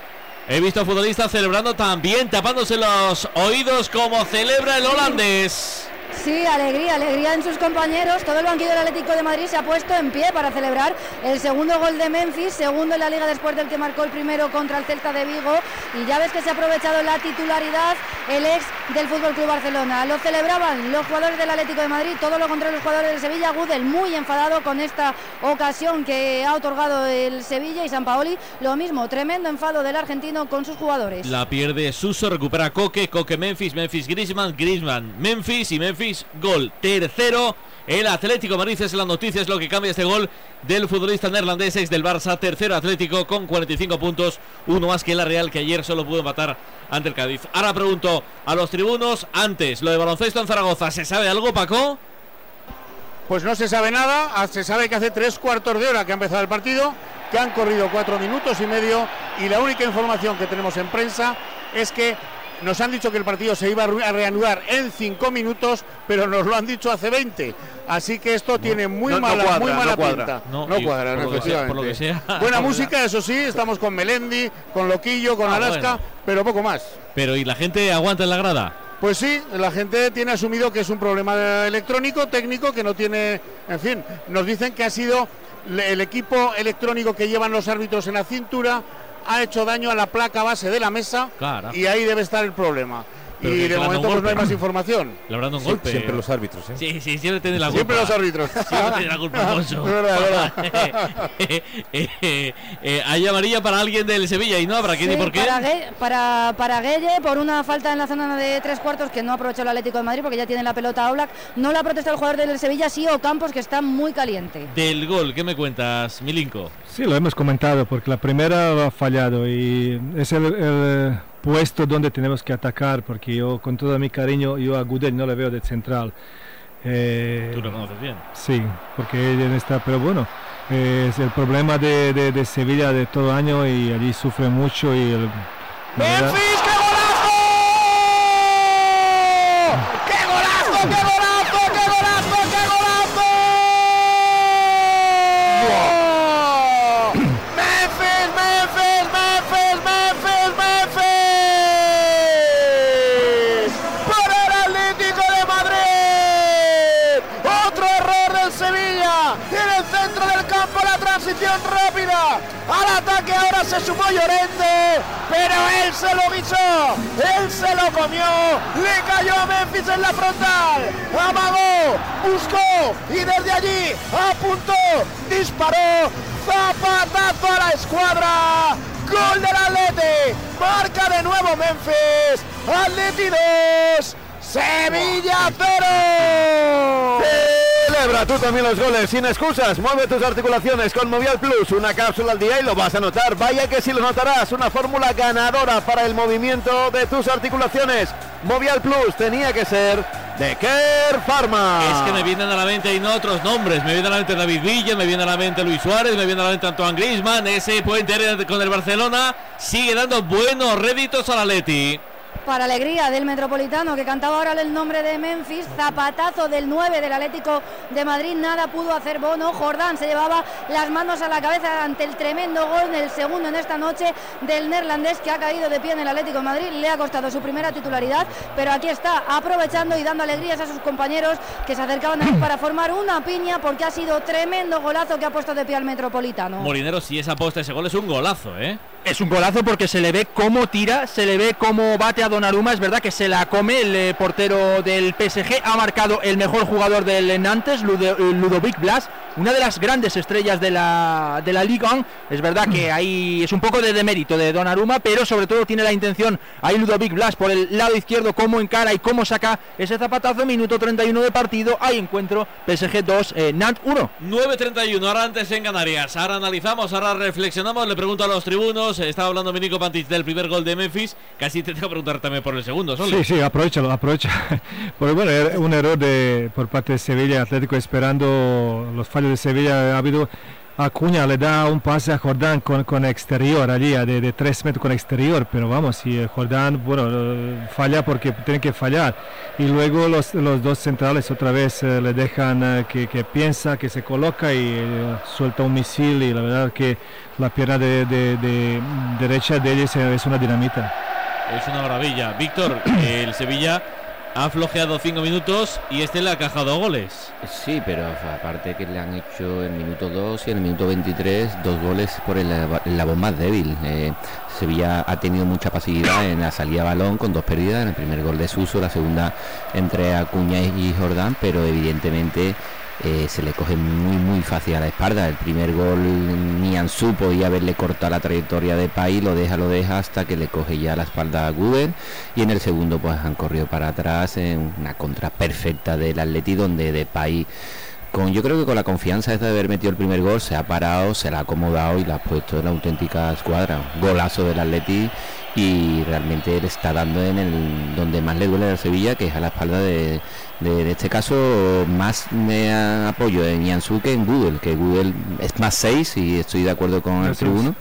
He visto futbolistas celebrando también, tapándose los oídos como celebra el holandés. Sí, alegría, alegría en sus compañeros. Todo el banquillo del Atlético de Madrid se ha puesto en pie para celebrar el segundo gol de Memphis, segundo en la liga después del que marcó el primero contra el Celta de Vigo. Y ya ves que se ha aprovechado la titularidad el ex del Fútbol Club Barcelona. Lo celebraban los jugadores del Atlético de Madrid, todo lo contrario los jugadores del Sevilla. Gudel muy enfadado con esta ocasión que ha otorgado el Sevilla y San Paoli. Lo mismo, tremendo enfado del argentino con sus jugadores. La pierde Suso, recupera Coque, Coque Memphis, Memphis Griezmann, Griezmann Memphis y Memphis gol. Tercero, el Atlético Madrid es la noticia, es lo que cambia este gol del futbolista neerlandés ex del Barça. Tercero Atlético con 45 puntos, uno más que la Real que ayer solo pudo matar ante el Cádiz. Ahora pregunto a los tribunos, antes, lo de baloncesto en Zaragoza, ¿se sabe algo, Paco? Pues no se sabe nada, ah, se sabe que hace tres cuartos de hora que ha empezado el partido, que han corrido cuatro minutos y medio y la única información que tenemos en prensa es que nos han dicho que el partido se iba a reanudar en cinco minutos, pero nos lo han dicho hace 20. Así que esto tiene muy mala, muy mala pinta. No, cuadra, efectivamente. Buena música, eso sí, estamos con Melendi, con Loquillo, con ah, Alaska, pero poco más. Pero ¿y la gente aguanta en la grada? Pues sí, la gente tiene asumido que es un problema electrónico, técnico, que no tiene, en fin, nos dicen que ha sido el equipo electrónico que llevan los árbitros en la cintura, ha hecho daño a la placa base de la mesa y ahí debe estar el problema y de momento pues no hay más información. Labrando un golpe. Siempre los árbitros. ¿eh? Sí, sí, siempre tiene la culpa. Siempre los árbitros. Siempre tiene la culpa, eh, hay amarilla para alguien del Sevilla y no habrá quién y por qué. Para, para, Gueye, por una falta en la zona de tres cuartos que no aprovechó el Atlético de Madrid porque ya tiene la pelota Oblak. No la ha protestado el jugador del Sevilla, sí o Campos, que está muy caliente. Del gol, ¿qué me cuentas, Milinko? Sí, lo hemos comentado porque la primera ha fallado y es el puesto donde tenemos que atacar, porque yo con todo mi cariño, yo a Gudel no le veo de central. Eh, Tú lo conoces bien. Sí, porque él está, pero bueno, es el problema de, de, Sevilla de todo año y allí sufre mucho y el... rápida. Al ataque ahora se sumó Llorente, pero él se lo guisó, él se lo comió, le cayó a Memphis en la frontal, amagó, buscó y desde allí apuntó, disparó, zapatazo a la escuadra. Gol del Atleti, marca de nuevo Memphis, Atleti 2, Sevilla 0. Celebra tú también los goles sin excusas. Mueve tus articulaciones con Movial Plus. Una cápsula al día y lo vas a notar. Vaya que si lo notarás. Una fórmula ganadora para el movimiento de tus articulaciones. Movial Plus tenía que ser de Kerr Pharma. Es que me vienen a la mente y no otros nombres. Me viene a la mente David Villa, me viene a la mente Luis Suárez, me viene a la mente Antoine Griezmann. Ese puente con el Barcelona sigue dando buenos réditos a la Leti para alegría del Metropolitano que cantaba ahora el nombre de Memphis, zapatazo del 9 del Atlético de Madrid, nada pudo hacer Bono, Jordán se llevaba las manos a la cabeza ante el tremendo gol el segundo en esta noche del neerlandés que ha caído de pie en el Atlético de Madrid, le ha costado su primera titularidad, pero aquí está aprovechando y dando alegrías a sus compañeros que se acercaban a para formar una piña porque ha sido tremendo golazo que ha puesto de pie al Metropolitano. Molinero, si esa aposta ese gol es un golazo, ¿eh? Es un golazo porque se le ve cómo tira, se le ve cómo bate a Donnarumma. Es verdad que se la come el eh, portero del PSG. Ha marcado el mejor jugador del Nantes, eh, Ludovic Blas, una de las grandes estrellas de la, de la Liga. Es verdad que ahí es un poco de demérito de Donnarumma, pero sobre todo tiene la intención ahí Ludovic Blas por el lado izquierdo, cómo encara y cómo saca ese zapatazo. Minuto 31 de partido. Hay encuentro PSG 2, eh, Nant 1. 9.31, ahora antes en Canarias. Ahora analizamos, ahora reflexionamos. Le pregunto a los tribunos. Estaba hablando Minico Pantic del primer gol de Memphis. Casi te tengo que preguntar también por el segundo. Solo. Sí, sí, aprovechalo, aprovecha. Porque bueno, un error de, por parte de Sevilla Atlético esperando los fallos de Sevilla. Ha habido Acuña le da un pase a Jordán con, con exterior allí, de, de 3 metros con exterior, pero vamos, si Jordán, bueno, eh, falla porque tiene que fallar. Y luego los, los dos centrales otra vez eh, le dejan eh, que, que, piensa, que se coloca y suelta un misil y la verdad que la pierna de, de, derecha de ellos es una dinamita. Es una maravilla. Víctor, el Sevilla ha flojeado cinco minutos y este le ha cajado goles. Sí, pero aparte que le han hecho en el minuto 2 y en el minuto 23 dos goles por el, voz más débil. Eh, Sevilla ha tenido mucha pasividad en la salida balón con dos pérdidas, en el primer gol de Suso, la segunda entre Acuña y Jordán, pero evidentemente eh, se le coge muy muy fácil a la espalda. El primer gol ni Ansu podía haberle cortado la trayectoria de Pai, lo deja, lo deja hasta que le coge ya la espalda a Guber y en el segundo pues han corrido para atrás en una contra perfecta del Atleti donde de Pai con yo creo que con la confianza de haber metido el primer gol se ha parado, se la ha acomodado y la ha puesto en la auténtica escuadra. Golazo del Atleti y realmente le está dando en el donde más le duele a Sevilla, que es a la espalda de, de, este caso más me apoyo en Yansu que en Google, que Google es más 6 y estoy de acuerdo con el tribuno,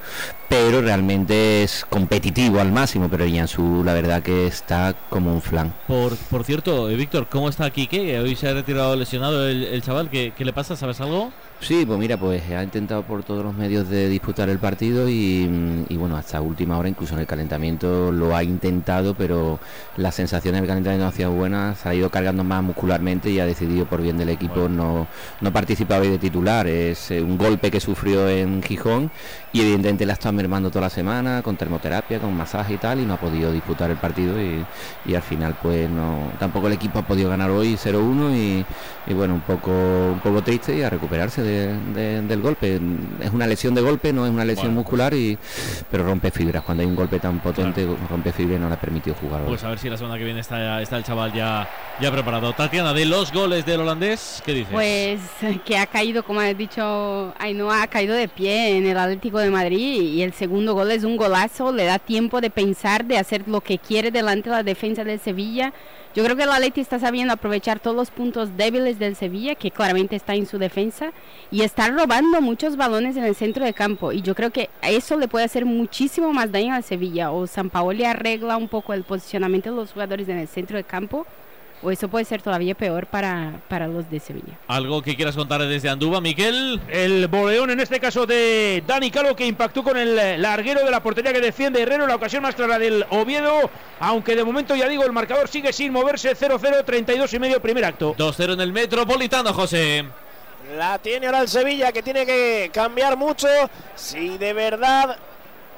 pero realmente es competitivo al máximo, pero Yansu la verdad que está como un flan. Por, por cierto, eh, Víctor, ¿cómo está Quique? Hoy se ha retirado lesionado el, el chaval, ¿Qué, ¿qué le pasa? ¿Sabes algo? Sí, pues mira, pues ha intentado por todos los medios de disputar el partido y, bueno, hasta última hora, incluso en el calentamiento lo ha intentado, pero la sensación del calentamiento no ha sido buena, se ha ido cargando más muscularmente y ha decidido por bien del equipo no, no participar hoy de titular. Es eh, un golpe que sufrió en Gijón y evidentemente la ha estado mermando toda la semana con termoterapia, con masaje y tal y no ha podido disputar el partido y, y al final pues no tampoco el equipo ha podido ganar hoy 0-1 y, y, bueno, un poco, un poco triste y a recuperarse de del golpe. Es una lesión de golpe, no es una lesión muscular, y pero rompe fibras. Cuando hay un golpe tan potente, rompe fibras y no le ha permitido jugar. Pues a ver si la semana que viene está, está el chaval ya, ya preparado. Tatiana, de los goles del holandés, ¿qué dices? Pues que ha caído, como ha dicho Ainhoa, ha caído de pie en el Atlético de Madrid y el segundo gol es un golazo, le da tiempo de pensar, de hacer lo que quiere delante de la defensa del Sevilla. Yo creo que el Atleti está sabiendo aprovechar todos los puntos débiles del Sevilla, que claramente está en su defensa, y está robando muchos balones en el centro de campo. Y yo creo que eso le puede hacer muchísimo más daño al Sevilla. O San Paolo arregla un poco el posicionamiento de los jugadores en el centro de campo o eso puede ser todavía peor para, para los de Sevilla. ¿Algo que quieras contar desde Anduba, Miquel? El boleón en este caso de Dani Calo que impactó con el larguero de la portería que defiende Herrero, la ocasión más clara del Oviedo, aunque de momento ya digo el marcador sigue sin moverse 0-0, 32 y medio primer acto. 2-0 en el Metropolitano, José. La tiene ahora el Sevilla que tiene que cambiar mucho si de verdad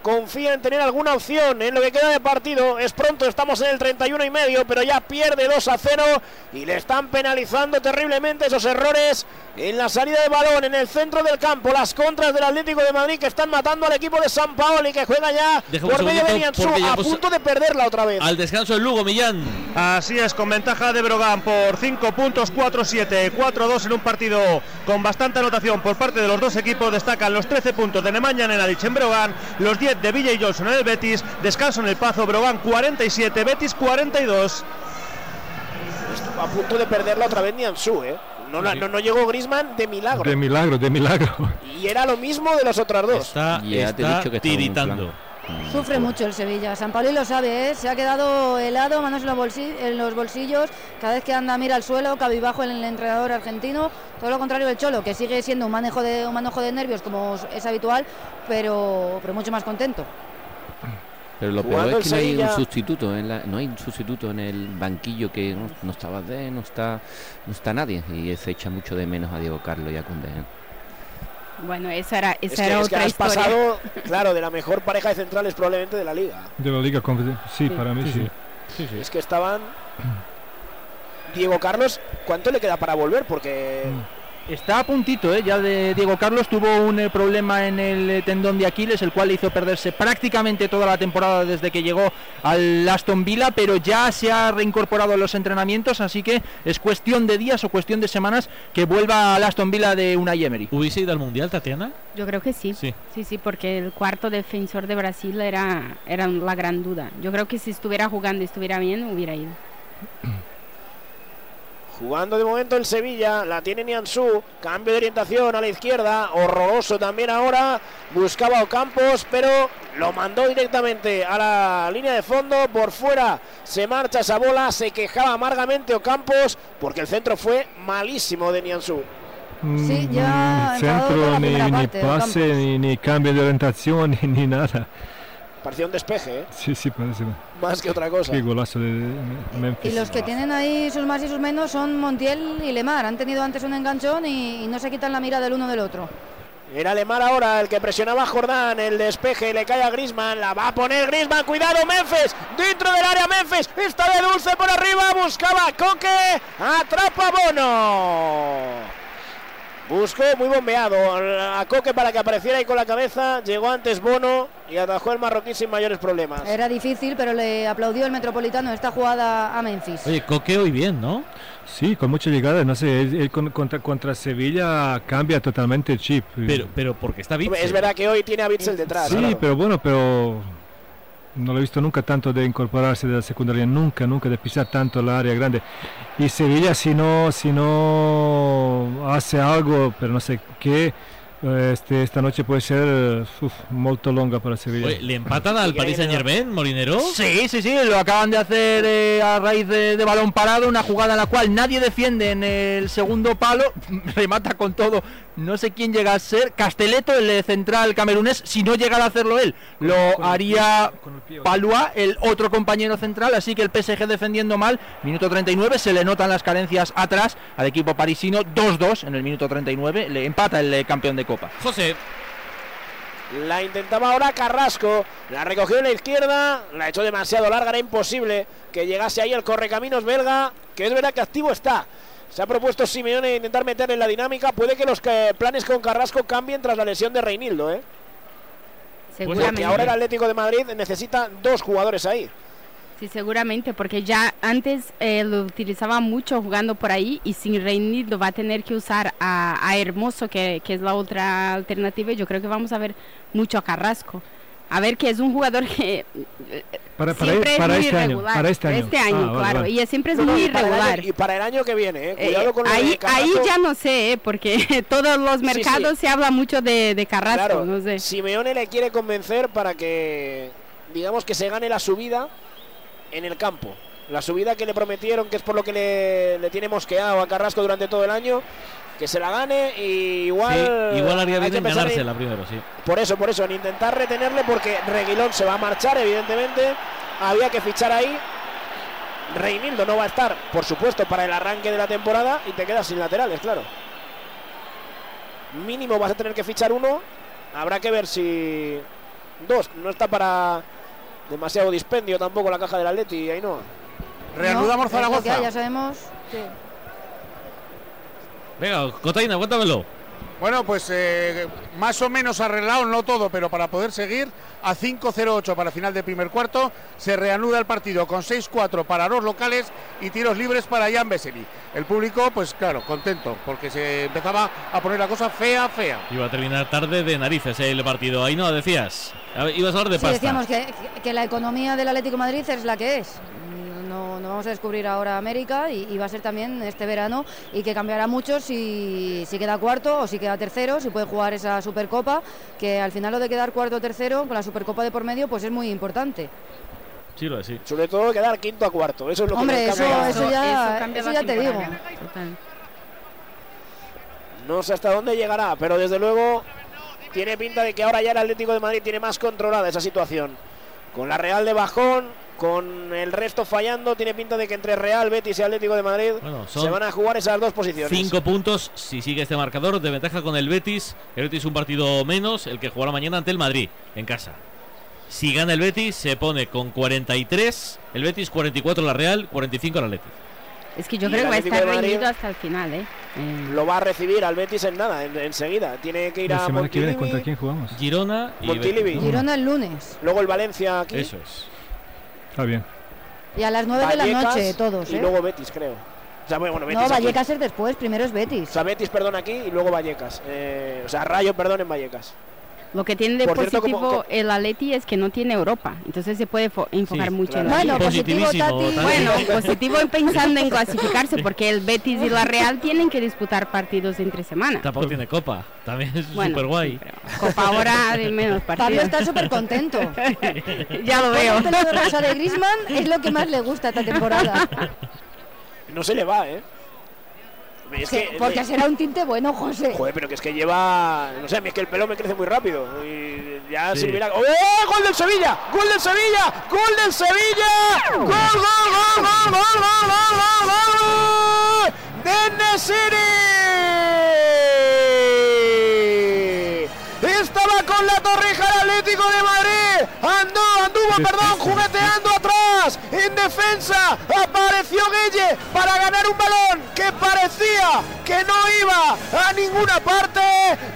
confía en tener alguna opción en lo que queda de partido. Es pronto, estamos en el 31 y medio, pero ya pierde 2 a 0 y le están penalizando terriblemente esos errores en la salida de balón en el centro del campo. Las contras del Atlético de Madrid que están matando al equipo de San Paolo y que juega ya por medio de Nianzú, a punto de perderla otra vez. Al descanso el Lugo, Millán. Así es, con ventaja de Brogan por 5 puntos, 4-7, 4-2 en un partido con bastante anotación por parte de los dos equipos. Destacan los 13 puntos de Nemanja en Brogan, los 10 de Villa y Johnson en el Betis. Descanso en el Pazo, Brogan 47, Betis 42. a punto de perderla otra vez Nianzú, ¿eh? No, la- no, no llegó Grisman de milagro. De milagro, de milagro. Y era lo mismo de las otras dos. Está, Ya te he está dicho que estaba tiritando. Sufre mucho el Sevilla. San Pauli lo sabe, ¿eh? se ha quedado helado, manos en los, bolsi- en los bolsillos. Cada vez que anda mira al suelo, cabibajo en el entrenador argentino. Todo lo contrario del Cholo, que sigue siendo un manejo de, un manejo de nervios como es habitual, pero, pero mucho más contento. Pero lo peor es que no hay un sustituto, en la- no hay un sustituto en el banquillo que no, no está Valdés, no está, no está nadie y se echa mucho de menos a Diego Carlos y a Koundé. Bueno, esa era, Es esa que, era es que otra has historia. pasado, claro, de la mejor pareja de centrales probablemente de la liga. De la Liga Confe- Sí, para mí sí. Es que estaban. Diego Carlos, ¿cuánto le queda para volver? Porque Está a puntito, ¿eh? ya de Diego Carlos tuvo un eh, problema en el eh, tendón de Aquiles, el cual le hizo perderse prácticamente toda la temporada desde que llegó al Aston Villa, pero ya se ha reincorporado a los entrenamientos, así que es cuestión de días o cuestión de semanas que vuelva al Aston Villa de una Emery. ¿Hubiese ido al Mundial, Tatiana? Yo creo que sí. Sí. Sí, sí, porque el cuarto defensor de Brasil era, era la gran duda. Yo creo que si estuviera jugando y estuviera bien, hubiera ido. jugando de momento el Sevilla, la tiene Nianzú, cambio de orientación a la izquierda, horroroso también ahora, buscaba Ocampos, pero lo mandó directamente a la línea de fondo, por fuera se marcha esa bola, se quejaba amargamente Ocampos, porque el centro fue malísimo de Nianzú. Sí, ya Mm, enfadado con centro, ni, ni pase, ni, ni cambio de orientación, ni, ni nada. Parecía un despeje, ¿eh? Sí, sí, parece. más que otra cosa. Qué golazo de Memphis. Y los que tienen ahí sus más y sus menos son Montiel y Lemar. Han tenido antes un enganchón y, y no se quitan la mira del uno del otro. Era Lemar ahora el que presionaba a Jordán, el despeje le cae a Grisman, la va a poner Grisman, cuidado Memphis, dentro del área Memphis, está de dulce por arriba, buscaba a Coque, atrapa a Bono. Buscó muy bombeado a Coque para que apareciera ahí con la cabeza, llegó antes Bono y atajó el marroquí sin mayores problemas. Era difícil, pero le aplaudió el Metropolitano esta jugada a Memphis. Oye, Coque hoy bien, ¿no? Sí, con mucha llegada, no sé, él, él con- contra, contra Sevilla cambia totalmente el chip. Pero, pero porque está bien. Es verdad que hoy tiene a Bitzel detrás. Sí, claro. pero bueno, pero no lo he visto nunca tanto de incorporarse de la secundaria, nunca, nunca de pisar tanto la área grande. Y Sevilla si no, si no hace algo, pero no sé qué, eh, este, esta noche puede ser uf, molto longa para Sevilla. Oye, ¿le empatan al Paris Saint Germain, Molinero? Sí, sí, sí, lo acaban de hacer eh, a raíz de, de balón parado, una jugada en la cual nadie defiende en el segundo palo, remata con todo, no sé quién llega a ser, Casteleto, el central camerunés, si no llegara a hacerlo él, lo haría Palua, el otro compañero central, así que el PSG defendiendo mal, minuto 39, se le notan las carencias atrás al equipo parisino, 2-2 en el minuto 39, le empata el eh, campeón de Copa. José. La intentaba ahora Carrasco, la recogió en la izquierda, la echó demasiado larga, era imposible que llegase ahí el correcaminos belga, que es verdad que activo está. Se ha propuesto Simeone intentar meterle en la dinámica, puede que los que- planes con Carrasco cambien tras la lesión de Reinildo, ¿eh? Porque Seguramente. ahora el Atlético de Madrid necesita dos jugadores ahí. Sí, seguramente, porque ya antes eh, lo utilizaba mucho jugando por ahí y sin Reinildo va a tener que usar a, a Hermoso, que, que es la otra alternativa. y Yo creo que vamos a ver mucho a Carrasco. A ver, que es un jugador que eh, Para, para, siempre para es muy este año, irregular. para este año. Ah, vale, claro. vale. Y siempre es No, no, muy para el año- irregular. y para el año que viene, ¿eh? Eh, Cuidado con lo de ahí, ahí ya no sé, eh, porque todos los Sí, mercados sí. se habla mucho de, de Carrasco, Claro, no sé. Simeone le quiere convencer para que, digamos, que se gane la subida en el campo. La subida que le prometieron, que es por lo que le, le tiene mosqueado a Carrasco durante todo el año, que se la gane y igual. Sí, igual haría bien en pensar en- ganársela primero, sí. Por eso, por eso, en intentar retenerle, porque Reguilón se va a marchar, evidentemente. Había que fichar ahí. Reinildo no va a estar, por supuesto, para el arranque de la temporada y te quedas sin laterales, claro. Mínimo vas a tener que fichar uno. Habrá que ver si dos. No está para demasiado dispendio tampoco la caja del Atleti, ahí no. Reanudamos Zaragoza. ya sabemos. sí. Venga, Cotaina, cuéntamelo. Bueno, pues eh, más o menos arreglado, no todo, pero para poder seguir a 5-0-8 para final de primer cuarto, se reanuda el partido con 6-4 para los locales y tiros libres para Jan Beseli. El público, pues claro, contento, porque se empezaba a poner la cosa fea, fea. Iba a terminar tarde de narices eh, el partido. Ahí no, decías. A ver, Ibas a hablar de Sí, pasta. decíamos que, que- que la economía del Atlético de Madrid es la que es. No, no vamos a descubrir ahora América y, y va a ser también este verano y que cambiará mucho si, si queda cuarto o si queda tercero, si puede jugar esa Supercopa, que al final lo de quedar cuarto o tercero con la Supercopa de por medio pues es muy importante. Sí, lo es, sí. Sobre todo quedar quinto a cuarto. Eso es lo Hombre, que nos cambia. eso ya, eso ya te digo. Total. No sé hasta dónde llegará, pero desde luego tiene pinta de que ahora ya el Atlético de Madrid tiene más controlada esa situación. Con la Real de bajón, con el resto fallando, tiene pinta de que entre Real, Betis y Atlético de Madrid Bueno, se van a jugar esas dos posiciones. Cinco puntos si sigue este marcador de ventaja con el Betis. El Betis un partido menos, el que jugará mañana ante el Madrid en casa. Si gana el Betis se pone con 43, el Betis 44 la Real, 45 el Betis. Es que yo Y creo que va a Atlético estar reñido hasta el final, ¿eh? Eh, Lo va a recibir al Betis en nada, en- enseguida. Tiene que ir La a semana que viene, Montilivi, ¿contra quién jugamos? Girona y Montilivi. Girona el lunes luego el Valencia aquí. Eso es. Está bien. y a las 9 de la noche todos. Y ¿eh? luego Betis, creo. O sea, bueno, Betis no, aquí. Vallecas es después, primero es Betis. O sea, Betis, perdón, aquí y luego Vallecas. Eh, o sea, Rayo, perdón, en Vallecas. Lo que tiene de Por cierto, positivo como- el Atleti es que no tiene Europa, entonces se puede fo- enfocar Sí, mucho claro. en la Bueno, positivo, Tati. Bueno, positivo en pensando en clasificarse, porque el Betis y la Real tienen que disputar partidos entre semana. Tampoco tiene copa. También es Bueno, súper guay. Copa ahora de menos Pablo partidos. está súper contento. ya lo veo. El rosa de Griezmann es lo que más le gusta esta temporada. No se le va, ¿eh? Porque será un tinte bueno, José. Joder, pero que es que lleva. No sé, es que el pelo me crece muy rápido. Y ya sí. ¡Oh! Eh! ¡Gol del Sevilla! ¡Gol del Sevilla! ¡Gol del Sevilla! ¡Gol, gol, gol, gol, gol, gol, gol, gol! gol! de Nesiri! Estaba con la torrija el Atlético de Madrid. Andó, anduvo, perdón, jugueteando atrás. En defensa apareció Guille para ganar un balón que parecía que no iba a ninguna parte.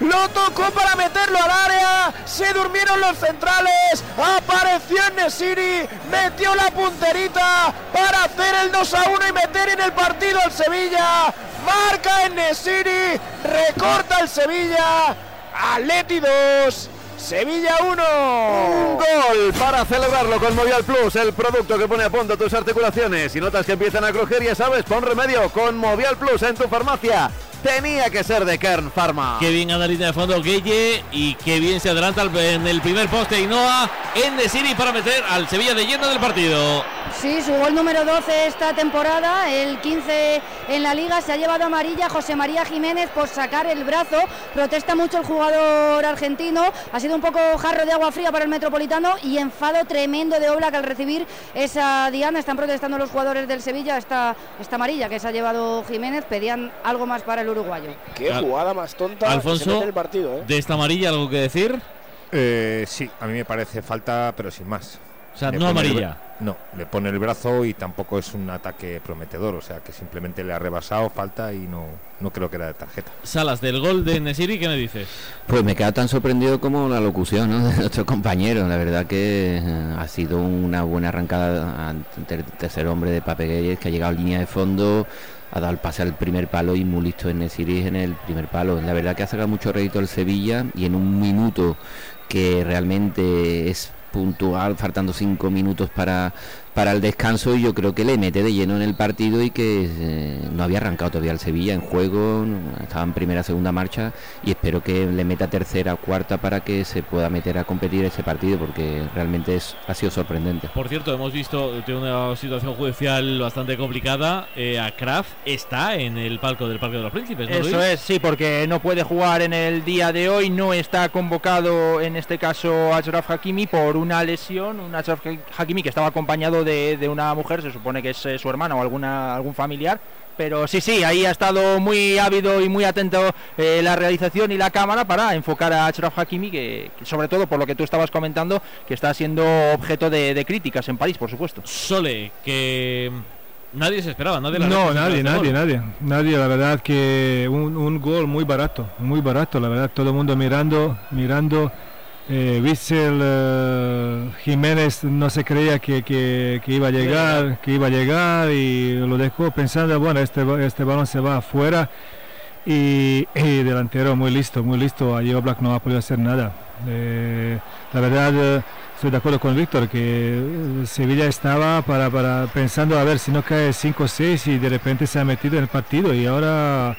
Lo tocó para meterlo al área. Se durmieron los centrales. Apareció Nesiri. Metió la punterita para hacer el 2 a 1 y meter en el partido al Sevilla. Marca en Nesiri. Recorta el Sevilla. Atleti 2. Sevilla 1. Un gol para celebrarlo con Movial Plus, el producto que pone a punto tus articulaciones. Si notas que empiezan a crujir, ya sabes, pon remedio con Movial Plus en tu farmacia. Tenía que ser de Kern Pharma. Qué bien línea de fondo Gueye y qué bien se adelanta en el primer poste Inoa en De Siri para meter al Sevilla de lleno del partido. Sí, su gol número 12 esta temporada, el 15 en la liga, se ha llevado amarilla José María Jiménez por sacar el brazo. Protesta mucho el jugador argentino, ha sido un poco jarro de agua fría para el Metropolitano y enfado tremendo de Oblak al recibir esa diana. Están protestando los jugadores del Sevilla esta, esta amarilla que se ha llevado Jiménez, pedían algo más para el uruguayo. Qué Al- jugada más tonta. que se Alfonso, mete el partido, ¿eh? de esta amarilla, ¿algo que decir? Eh, sí, a mí me parece falta, pero sin más. O sea, Le no el amarilla. bra- no, le pone el brazo y tampoco es un ataque prometedor, o sea que simplemente le ha rebasado, falta y no, no creo que era de tarjeta. Salas del gol de Nesiri, ¿qué me dices? Pues me queda tan sorprendido como la locución ¿no? de nuestro compañero. La verdad que eh, ha sido una buena arrancada ante el tercer hombre de Pape Gueye, que ha llegado a línea de fondo, ha dado el pase al primer palo y muy listo en el primer palo. La verdad que ha sacado mucho rédito el Sevilla y en un minuto que realmente es puntual, faltando cinco minutos para, para el descanso y yo creo que le mete de lleno en el partido y que eh, no había arrancado todavía el Sevilla en juego, no- estaba en primera, segunda marcha y espero que le meta tercera, cuarta para que se pueda meter a competir ese partido porque realmente es, ha sido sorprendente. Por cierto, hemos visto de una situación judicial bastante complicada. Eh, a Kraft está en el palco del Parque de los Príncipes, ¿no, Eso Luis? es, sí, porque no puede jugar en el día de hoy, no está convocado en este caso Achraf Hakimi por una lesión, un Achraf Hakimi que estaba acompañado de, de una mujer, se supone que es eh, su hermana o alguna algún familiar, Pero sí, sí, ahí ha estado muy ávido y muy atento eh, la realización y la cámara para enfocar a Achraf Hakimi, que, que sobre todo por lo que tú estabas comentando, que está siendo objeto de, de críticas en París, por supuesto. Sole, que nadie se esperaba, nadie la No, nadie, esperado nadie, este nadie, nadie. La verdad que un, un gol muy barato, muy barato. La verdad, todo el mundo mirando, mirando. Eh, eh, Jiménez no se creía que, que- que iba a llegar, que iba a llegar y lo dejó pensando, bueno, este, este balón se va afuera y, y delantero muy listo, muy listo. Allí Oblak no ha podido hacer nada. Eh, la verdad, eh, estoy de acuerdo con Víctor que Sevilla estaba para, para pensando a ver si no cae 5-6 y de repente se ha metido en el partido y ahora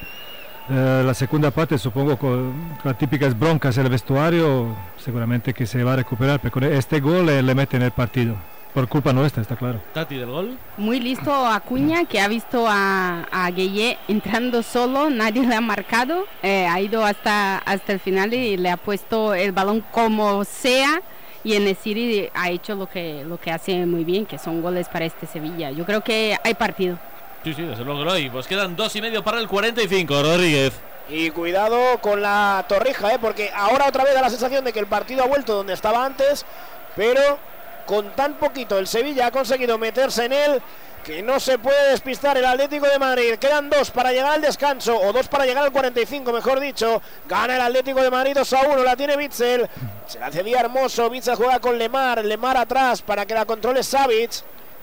eh, la segunda parte supongo con las típicas broncas en el vestuario seguramente que se va a recuperar pero con este gol le, le mete en el partido por culpa nuestra está claro Tati del gol. Muy listo Acuña, que ha visto a, a Gueye entrando solo, nadie le ha marcado, eh, ha ido hasta, hasta el final y le ha puesto el balón como sea. Y en el City ha hecho lo que, lo que hace muy bien, que son goles para este Sevilla. Yo creo que hay partido. Sí, sí, desde luego que. Pues quedan dos y medio para el 45, Rodríguez. Y cuidado con la torrija, ¿eh? porque ahora otra vez da la sensación de que el partido ha vuelto donde estaba antes, pero con tan poquito el Sevilla ha conseguido meterse en él que no se puede despistar el Atlético de Madrid. Quedan dos para llegar al descanso, o dos para llegar al 45, mejor dicho. Gana el Atlético de Madrid 2 a 1, la tiene Bitzel. Se la cedía hermoso, Bitzel juega con Lemar, Lemar atrás para que la controle Savic.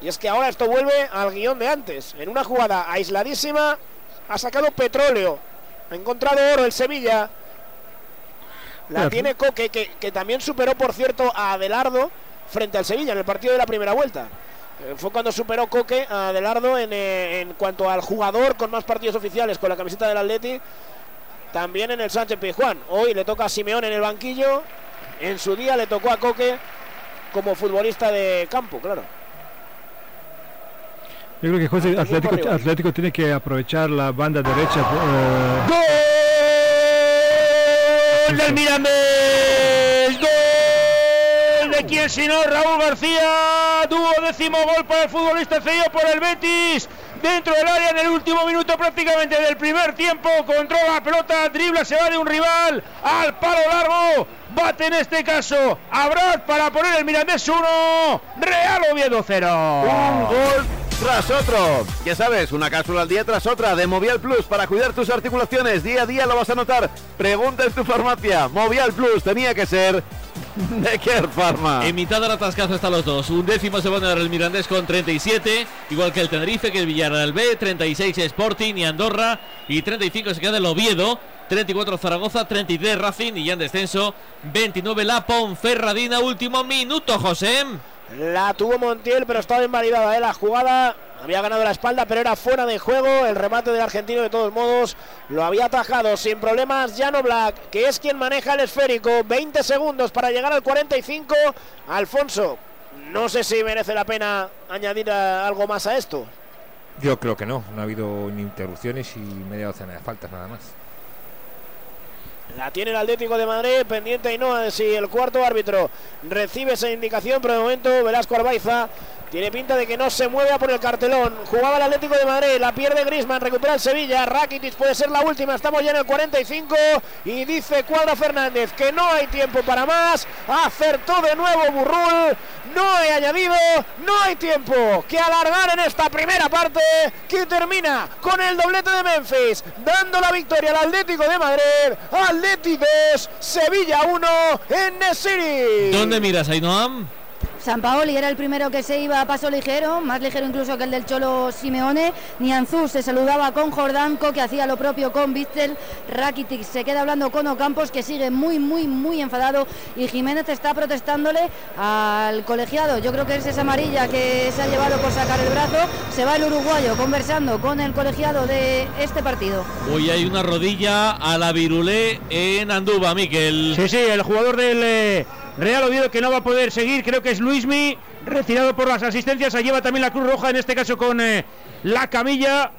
Y es que ahora esto vuelve al guion de antes. En una jugada aisladísima ha sacado petróleo. Ha encontrado oro el Sevilla. La tiene Coque, que, que también superó, por cierto, a Adelardo frente al Sevilla en el partido de la primera vuelta. Eh, Fue cuando superó Coque a Adelardo en, eh, en cuanto al jugador con más partidos oficiales con la camiseta del Atleti. También en el Sánchez Pizjuán. Hoy le toca a Simeón en el banquillo. En su día le tocó a Coque como futbolista de campo, claro. Yo creo que José, Hasta Atlético. Atlético tiene que aprovechar la banda derecha eh, ¡Gol del Mirandés! ¡Gol de quién si no! Raúl García. Tuvo décimo gol para el futbolista cedido por el Betis. Dentro del área en el último minuto prácticamente del primer tiempo. Controla la pelota, dribla, se va de un rival al palo largo. Bate en este caso a Brad para poner el Mirandés 1. Real Oviedo 0. Un gol tras otro. Ya sabes, una cápsula al día tras otra de Movial Plus para cuidar tus articulaciones. Día a día lo vas a notar. Pregunta en tu farmacia. Movial Plus tenía que ser de Care Pharma. En mitad del atascazo están los dos. Un décimo se pone ahora el Mirandés con 37, igual que el Tenerife, que el Villarreal B, 36 Sporting y Andorra, y 35 se queda el Oviedo, 34 Zaragoza, 33 Racing y ya en descenso, 29 la Ponferradina, último minuto, José. La tuvo Montiel, pero estaba invalidada. ¿eh? La jugada había ganado la espalda, pero era fuera de juego. El remate del argentino, de todos modos, lo había atajado sin problemas. Jano Black, que es quien maneja el esférico. 20 segundos para llegar al 45. Alfonso, no sé si merece la pena añadir algo más a esto. Yo creo que no, no ha habido interrupciones y media docena de faltas nada más. La tiene el Atlético de Madrid, pendiente y no de si el cuarto árbitro recibe esa indicación, pero de momento Velasco Arbaiza tiene pinta de que no se mueve a por el cartelón. Jugaba el Atlético de Madrid, la pierde Grisman, recupera el Sevilla, Rakitic puede ser la última, estamos ya en el 45 y dice Cuadro Fernández que no hay tiempo para más, acertó de nuevo Burrul, no hay añadido, no hay tiempo que alargar en esta primera parte que termina con el doblete de Memphis, dando la victoria al Atlético de Madrid, Atleti 2, Sevilla 1 en City. ¿Dónde miras, Ainhoa? San Paoli era el primero que se iba a paso ligero, más ligero incluso que el del Cholo Simeone. Nianzú se saludaba con Jordanco, que hacía lo propio con Bitzel. Rakitic se queda hablando con Ocampos, que sigue muy, muy, muy enfadado. Y Jiménez está protestándole al colegiado. Yo creo que es esa amarilla que se ha llevado por sacar el brazo. Se va el uruguayo conversando con el colegiado de este partido. Hoy hay una rodilla a la virulé en Anduba, Miquel. Sí, sí, el jugador del eh, Real Oviedo que no va a poder seguir, creo que es Luismi, retirado por las asistencias, se lleva también la Cruz Roja, en este caso con eh, la camilla.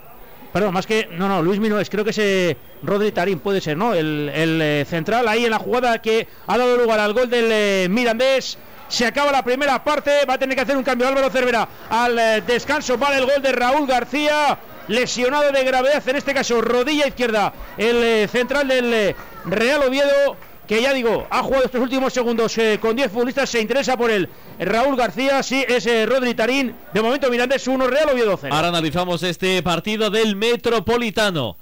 Perdón, más que. No, no, Luismi no es, creo que es Rodri Tarín, puede ser, ¿no? El, eh, central ahí en la jugada que ha dado lugar al gol del eh, Mirandés. Se acaba la primera parte, va a tener que hacer un cambio Álvaro Cervera al descanso. Vale el gol de Raúl García. lesionado de gravedad, en este caso rodilla izquierda, el central del Real Oviedo, que ya digo, ha jugado estos últimos segundos eh, con 10 futbolistas, se interesa por él. Raúl García, sí, es eh, Rodri Tarín, de momento Mirandés 1, Real Oviedo 0. Ahora analizamos este partido del Metropolitano.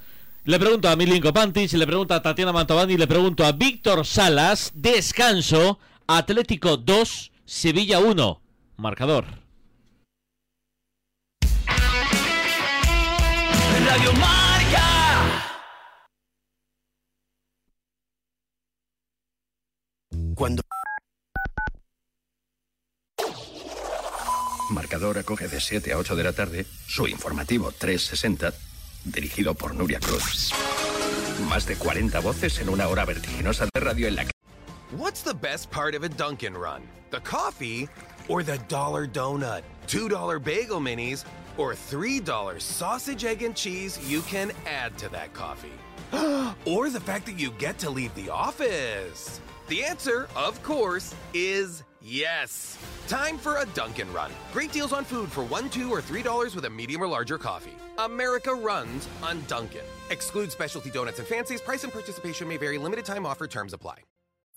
Le pregunto a Milinko Pantic, le pregunto a Tatiana Mantovani, le pregunto a Víctor Salas. Descanso, Atlético 2, Sevilla 1. Marcador. Radio Marca. Cuando Marcador acoge de 7 a 8 de la tarde su informativo 360, dirigido por Nuria Cruz. Más de 40 voces en una hora vertiginosa de radio en la que What's the best part of a Dunkin' Run? The coffee or the dollar donut? $2 bagel minis or $3 sausage, egg, and cheese you can add to that coffee? or the fact that you get to leave the office? The answer, of course, is yes. Time for a Dunkin' Run. Great deals on food for one, two, or three dollars with a medium or larger coffee. America runs on Dunkin'. Exclude specialty donuts and fancies. Price and participation may vary. Limited time offer. Terms apply.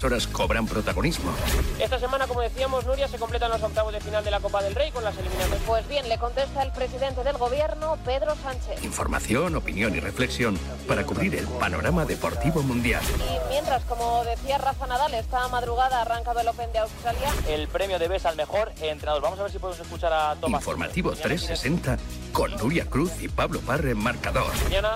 Horas cobran protagonismo. Esta semana, como decíamos, Nuria, se completan los octavos de final de la Copa del Rey con las eliminatorias. Pues bien, le contesta el presidente del gobierno, Pedro Sánchez. Información, opinión y reflexión para cubrir el panorama deportivo mundial. Y mientras, como decía Rafa Nadal, esta madrugada ha arrancado el Open de Australia. El premio de BES al mejor entrenador. Vamos a ver si podemos escuchar a Tomás. Informativo 360 con Nuria Cruz y Pablo Parre en Marcador. Mañana,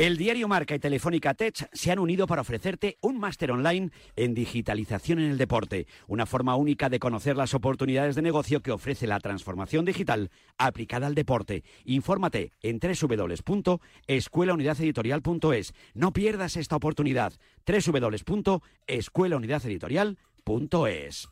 El diario Marca y Telefónica Tech se han unido para ofrecerte un máster online en digitalización en el deporte, una forma única de conocer las oportunidades de negocio que ofrece la transformación digital aplicada al deporte. Infórmate en www.escuelaunidadeditorial.es. No pierdas esta oportunidad. www.escuelaunidadeditorial.es.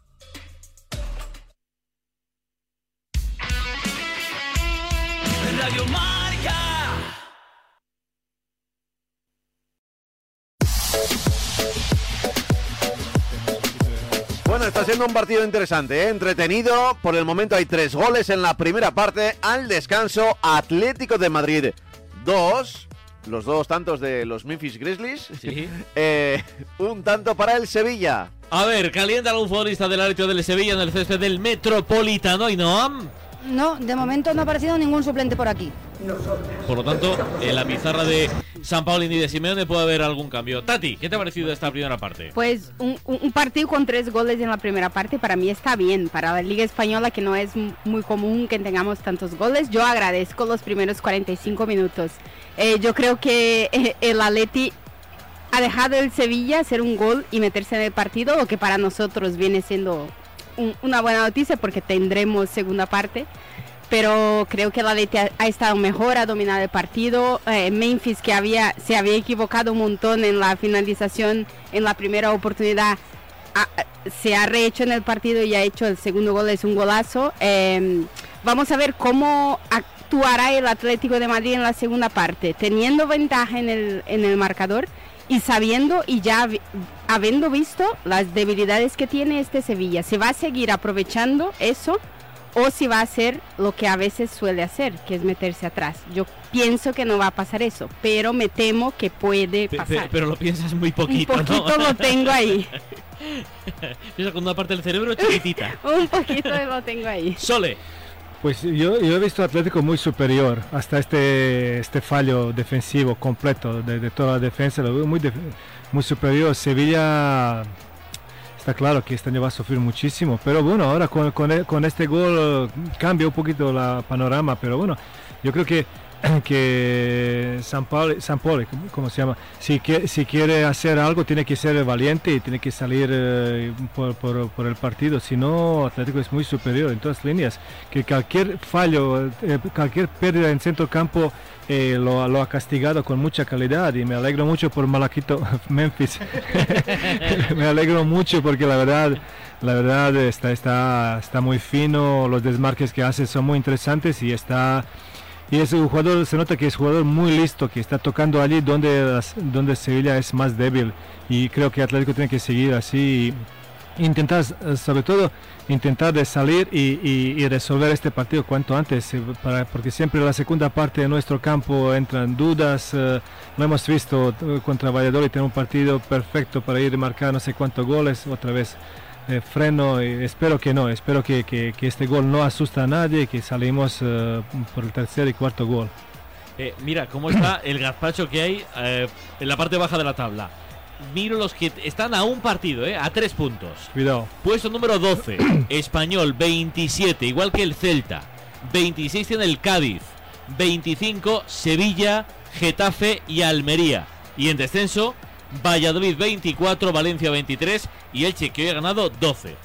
está siendo un partido interesante, ¿eh? entretenido. Por el momento hay tres goles en la primera parte. Al descanso, Atlético de Madrid 2. Los dos tantos de los Memphis Grizzlies. Eh, un tanto para el Sevilla. A ver, calienta algún futbolista del árbitro del Sevilla en el césped del Metropolitano y Noam. No, de momento no ha aparecido ningún suplente por aquí. Por lo tanto, en la pizarra de San Paulini y de Simeone puede haber algún cambio. Tati, ¿qué te ha parecido esta primera parte? Pues un, partido con tres goles en la primera parte para mí está bien. Para la Liga Española, que no es muy común que tengamos tantos goles, yo agradezco los primeros 45 minutos. Eh, yo creo que eh, el Atleti ha dejado el Sevilla hacer un gol y meterse en el partido, lo que para nosotros viene siendo un- una buena noticia porque tendremos segunda parte. Pero creo que el Atleti ha, estado mejor, ha dominado el partido. Eh, Memphis, que había, se había equivocado un montón en la finalización, en la primera oportunidad, se ha rehecho en el partido y ha hecho el segundo gol, es un golazo. Eh, vamos a ver cómo actuará el Atlético de Madrid en la segunda parte, teniendo ventaja en el, en el marcador y sabiendo y ya habiendo visto las debilidades que tiene este Sevilla. ¿Se va a seguir aprovechando eso? o si va a hacer lo que a veces suele hacer, que es meterse atrás. Yo pienso que no va a pasar eso, pero me temo que puede pasar. pero lo piensas muy poquito, Un poquito ¿no? lo tengo ahí. Piensa con una parte del cerebro chiquitita. Un poquito lo tengo ahí. Sole. Pues yo, yo he visto Atlético muy superior hasta este, este fallo defensivo completo de, de toda la defensa, lo veo muy, muy superior. Sevilla está claro que este año va a sufrir muchísimo, pero bueno, ahora con, con, e- con este gol eh, cambia un poquito la panorama, pero bueno, yo creo que que San Paulo, San Paulo ¿cómo- ¿cómo se llama? Si, que- si quiere hacer algo tiene que ser valiente y tiene que salir eh, por, por- por el partido, si no Atlético es muy superior en todas líneas, que cualquier fallo, eh, cualquier pérdida en centro campo eh, lo, lo ha castigado con mucha calidad y me alegro mucho por Malaquito Memphis. me alegro mucho porque la verdad, la verdad está, está, está muy fino, los desmarques que hace son muy interesantes y está y es un jugador, se nota que es un jugador muy listo, que está tocando allí donde, donde Sevilla es más débil. Y creo que Atlético tiene que seguir así. Intentar, sobre todo, intentar de salir y, resolver este partido cuanto antes, eh, para, porque siempre la segunda parte de nuestro campo entran dudas. eh, lo hemos visto eh, contra Valladolid, tiene un partido perfecto para ir a marcar no sé cuántos goles, otra vez freno. espero que no, espero que, este gol no asusta a nadie, que salimos eh, por el tercer y cuarto gol. Mira cómo está el gazpacho que hay en la parte baja de la tabla. Miro los que están a un partido, eh, a tres puntos. Cuidado. Puesto número 12, Español 27, igual que el Celta. 26 tiene el Cádiz. 25, Sevilla, Getafe y Almería. Y en descenso, Valladolid 24, Valencia 23 y Elche que hoy ha ganado 12.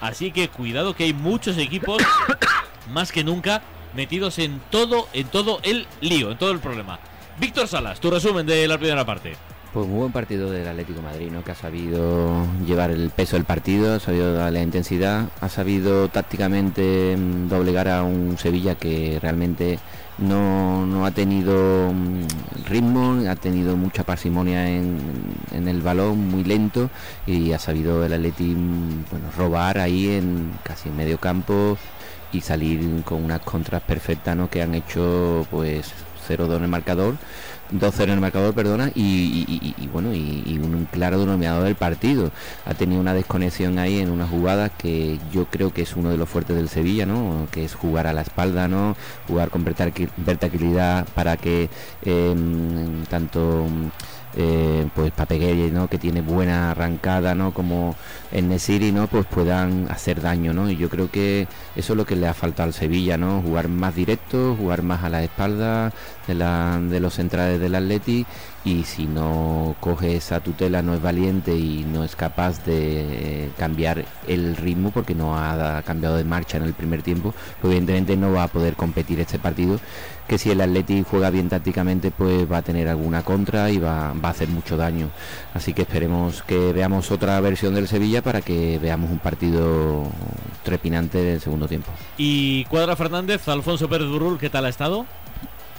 Así que cuidado que hay muchos equipos, más que nunca, metidos en todo, en todo el lío, en todo el problema. Víctor Salas, tu resumen de la primera parte. Pues muy buen partido del Atlético de Madrid, ¿no? Que ha sabido llevar el peso del partido, ha sabido darle intensidad, ha sabido tácticamente mm, doblegar a un Sevilla que realmente no, no ha tenido mm, ritmo, ha tenido mucha parsimonia en, en el balón, muy lento, y ha sabido el Atleti mm, bueno, robar ahí en casi en medio campo y salir con unas contras perfectas, ¿no? Que han hecho pues 0-2 en el marcador 2-0 en el marcador, perdona, y, bueno, y, un claro denominador del partido. Ha tenido una desconexión ahí en una jugada que yo creo que es uno de los fuertes del Sevilla, ¿no? Que es jugar a la espalda, ¿no? Jugar con verticalidad para que eh, tanto eh, pues Papegueye, ¿no? Que tiene buena arrancada, ¿no? Como en Nesiri, ¿no? Pues puedan hacer daño, ¿no? Y yo creo que eso es lo que le ha faltado al Sevilla, ¿no? Jugar más directo, jugar más a la espalda de, la, de los centrales del Atleti y si no coge esa tutela, no es valiente y no es capaz de eh, cambiar el ritmo porque no ha cambiado de marcha en el primer tiempo, pues evidentemente no va a poder competir este partido que si el Atleti juega bien tácticamente pues va a tener alguna contra y va, va a hacer mucho daño. Así que esperemos que veamos otra versión del Sevilla para que veamos un partido trepinante del segundo tiempo. Y Cuadra Fernández, Alfonso Pérez Burrul, ¿qué tal ha estado?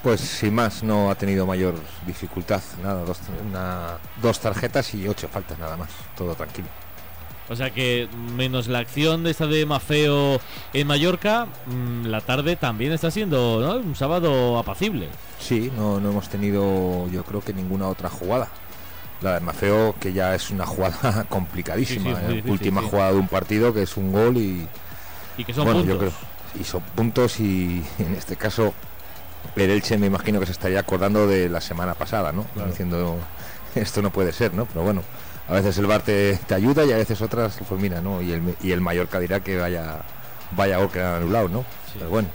Pues sin más, no ha tenido mayor dificultad. Nada, dos, una- dos tarjetas y ocho faltas nada más. Todo tranquilo. O sea que menos la acción de esta de Mafeo en Mallorca, mm, la tarde también está siendo ¿no? un sábado apacible. Sí, no, no hemos tenido yo creo que ninguna otra jugada. La de Mafeo, que ya es una jugada complicadísima. Sí, eh, difícil, última sí. jugada de un partido que es un gol y... Y que son bueno, yo puntos. creo- y son puntos y en este caso el Elche me imagino que se estaría acordando de la semana pasada, ¿no? Diciendo, esto no puede ser, ¿no? Pero bueno, a veces el VAR te, te ayuda y a veces otras, pues mira, ¿no? Y el, y el Mallorca dirá que vaya, vaya gol que anulado, ¿no? Pero bueno,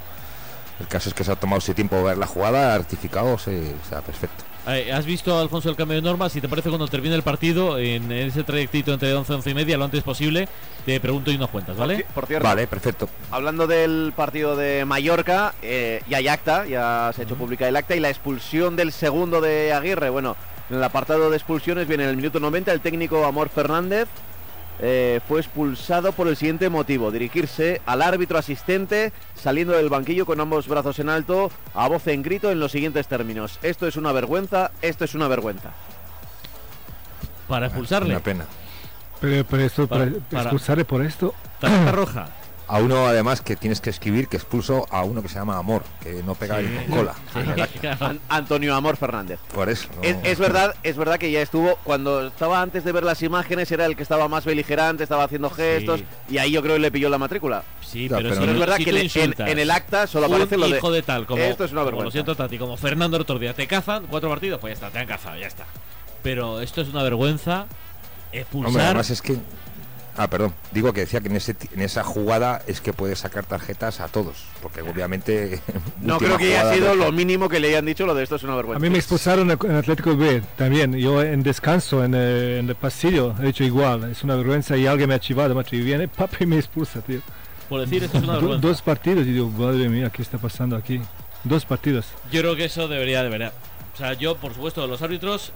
el caso es que se ha tomado ese tiempo ver la jugada, ha rectificado, se, está perfecto. Eh, ¿Has visto, Alfonso, el cambio de normas? Si te parece, cuando termine el partido, en ese trayectito entre 11 y 11 y media, lo antes posible, te pregunto y nos cuentas, ¿vale? Por cierto, Vale, perfecto. Hablando del partido de Mallorca, eh, ya hay acta, ya se ha hecho pública el acta y la expulsión del segundo de Aguirre. Bueno, en el apartado de expulsiones viene en el minuto 90 el técnico Amor Fernández. eh, fue expulsado por el siguiente motivo, dirigirse al árbitro asistente saliendo del banquillo con ambos brazos en alto, a voz en grito en los siguientes términos. Esto es una vergüenza, esto es una vergüenza. Para expulsarle. Una pena. Pero, pero esto, Para- para, para- expulsarle por esto. Tarjeta roja. A uno además que tienes que escribir que expulso a uno que se llama Amor, que no pega Sí. ni con cola. An- Antonio Amor Fernández. Por eso. ¿no? Es, es verdad, es verdad que ya estuvo cuando estaba antes de ver las imágenes era el que estaba más beligerante, estaba haciendo gestos y ahí yo creo que le pilló la matrícula. Sí, pero, pero si no- tú- es verdad si que en- el acta solo un aparece lo de hijo de tal como esto es una como vergüenza. lo siento Tati como Fernando el otro día te cazan cuatro partidos pues ya está te han cazado ya está pero esto es una vergüenza expulsar Hombre, además es que Ah, perdón. Digo que decía que en, ese, ti- en esa jugada es que puede sacar tarjetas a todos. Porque obviamente. No creo que haya sido de- lo mínimo que le hayan dicho, lo de esto es una A vergüenza. mí me expulsaron en Atlético B también. Yo en descanso, en, eh, en el pasillo, he hecho igual. Es una vergüenza y alguien me ha chivado, macho. Y viene, papi, y me expulsa, tío. Por decir esto es una Do- vergüenza. dos partidos y digo, madre mía, ¿qué está pasando aquí? Dos partidos. Yo creo que eso debería, debería. O sea, yo, por supuesto, los árbitros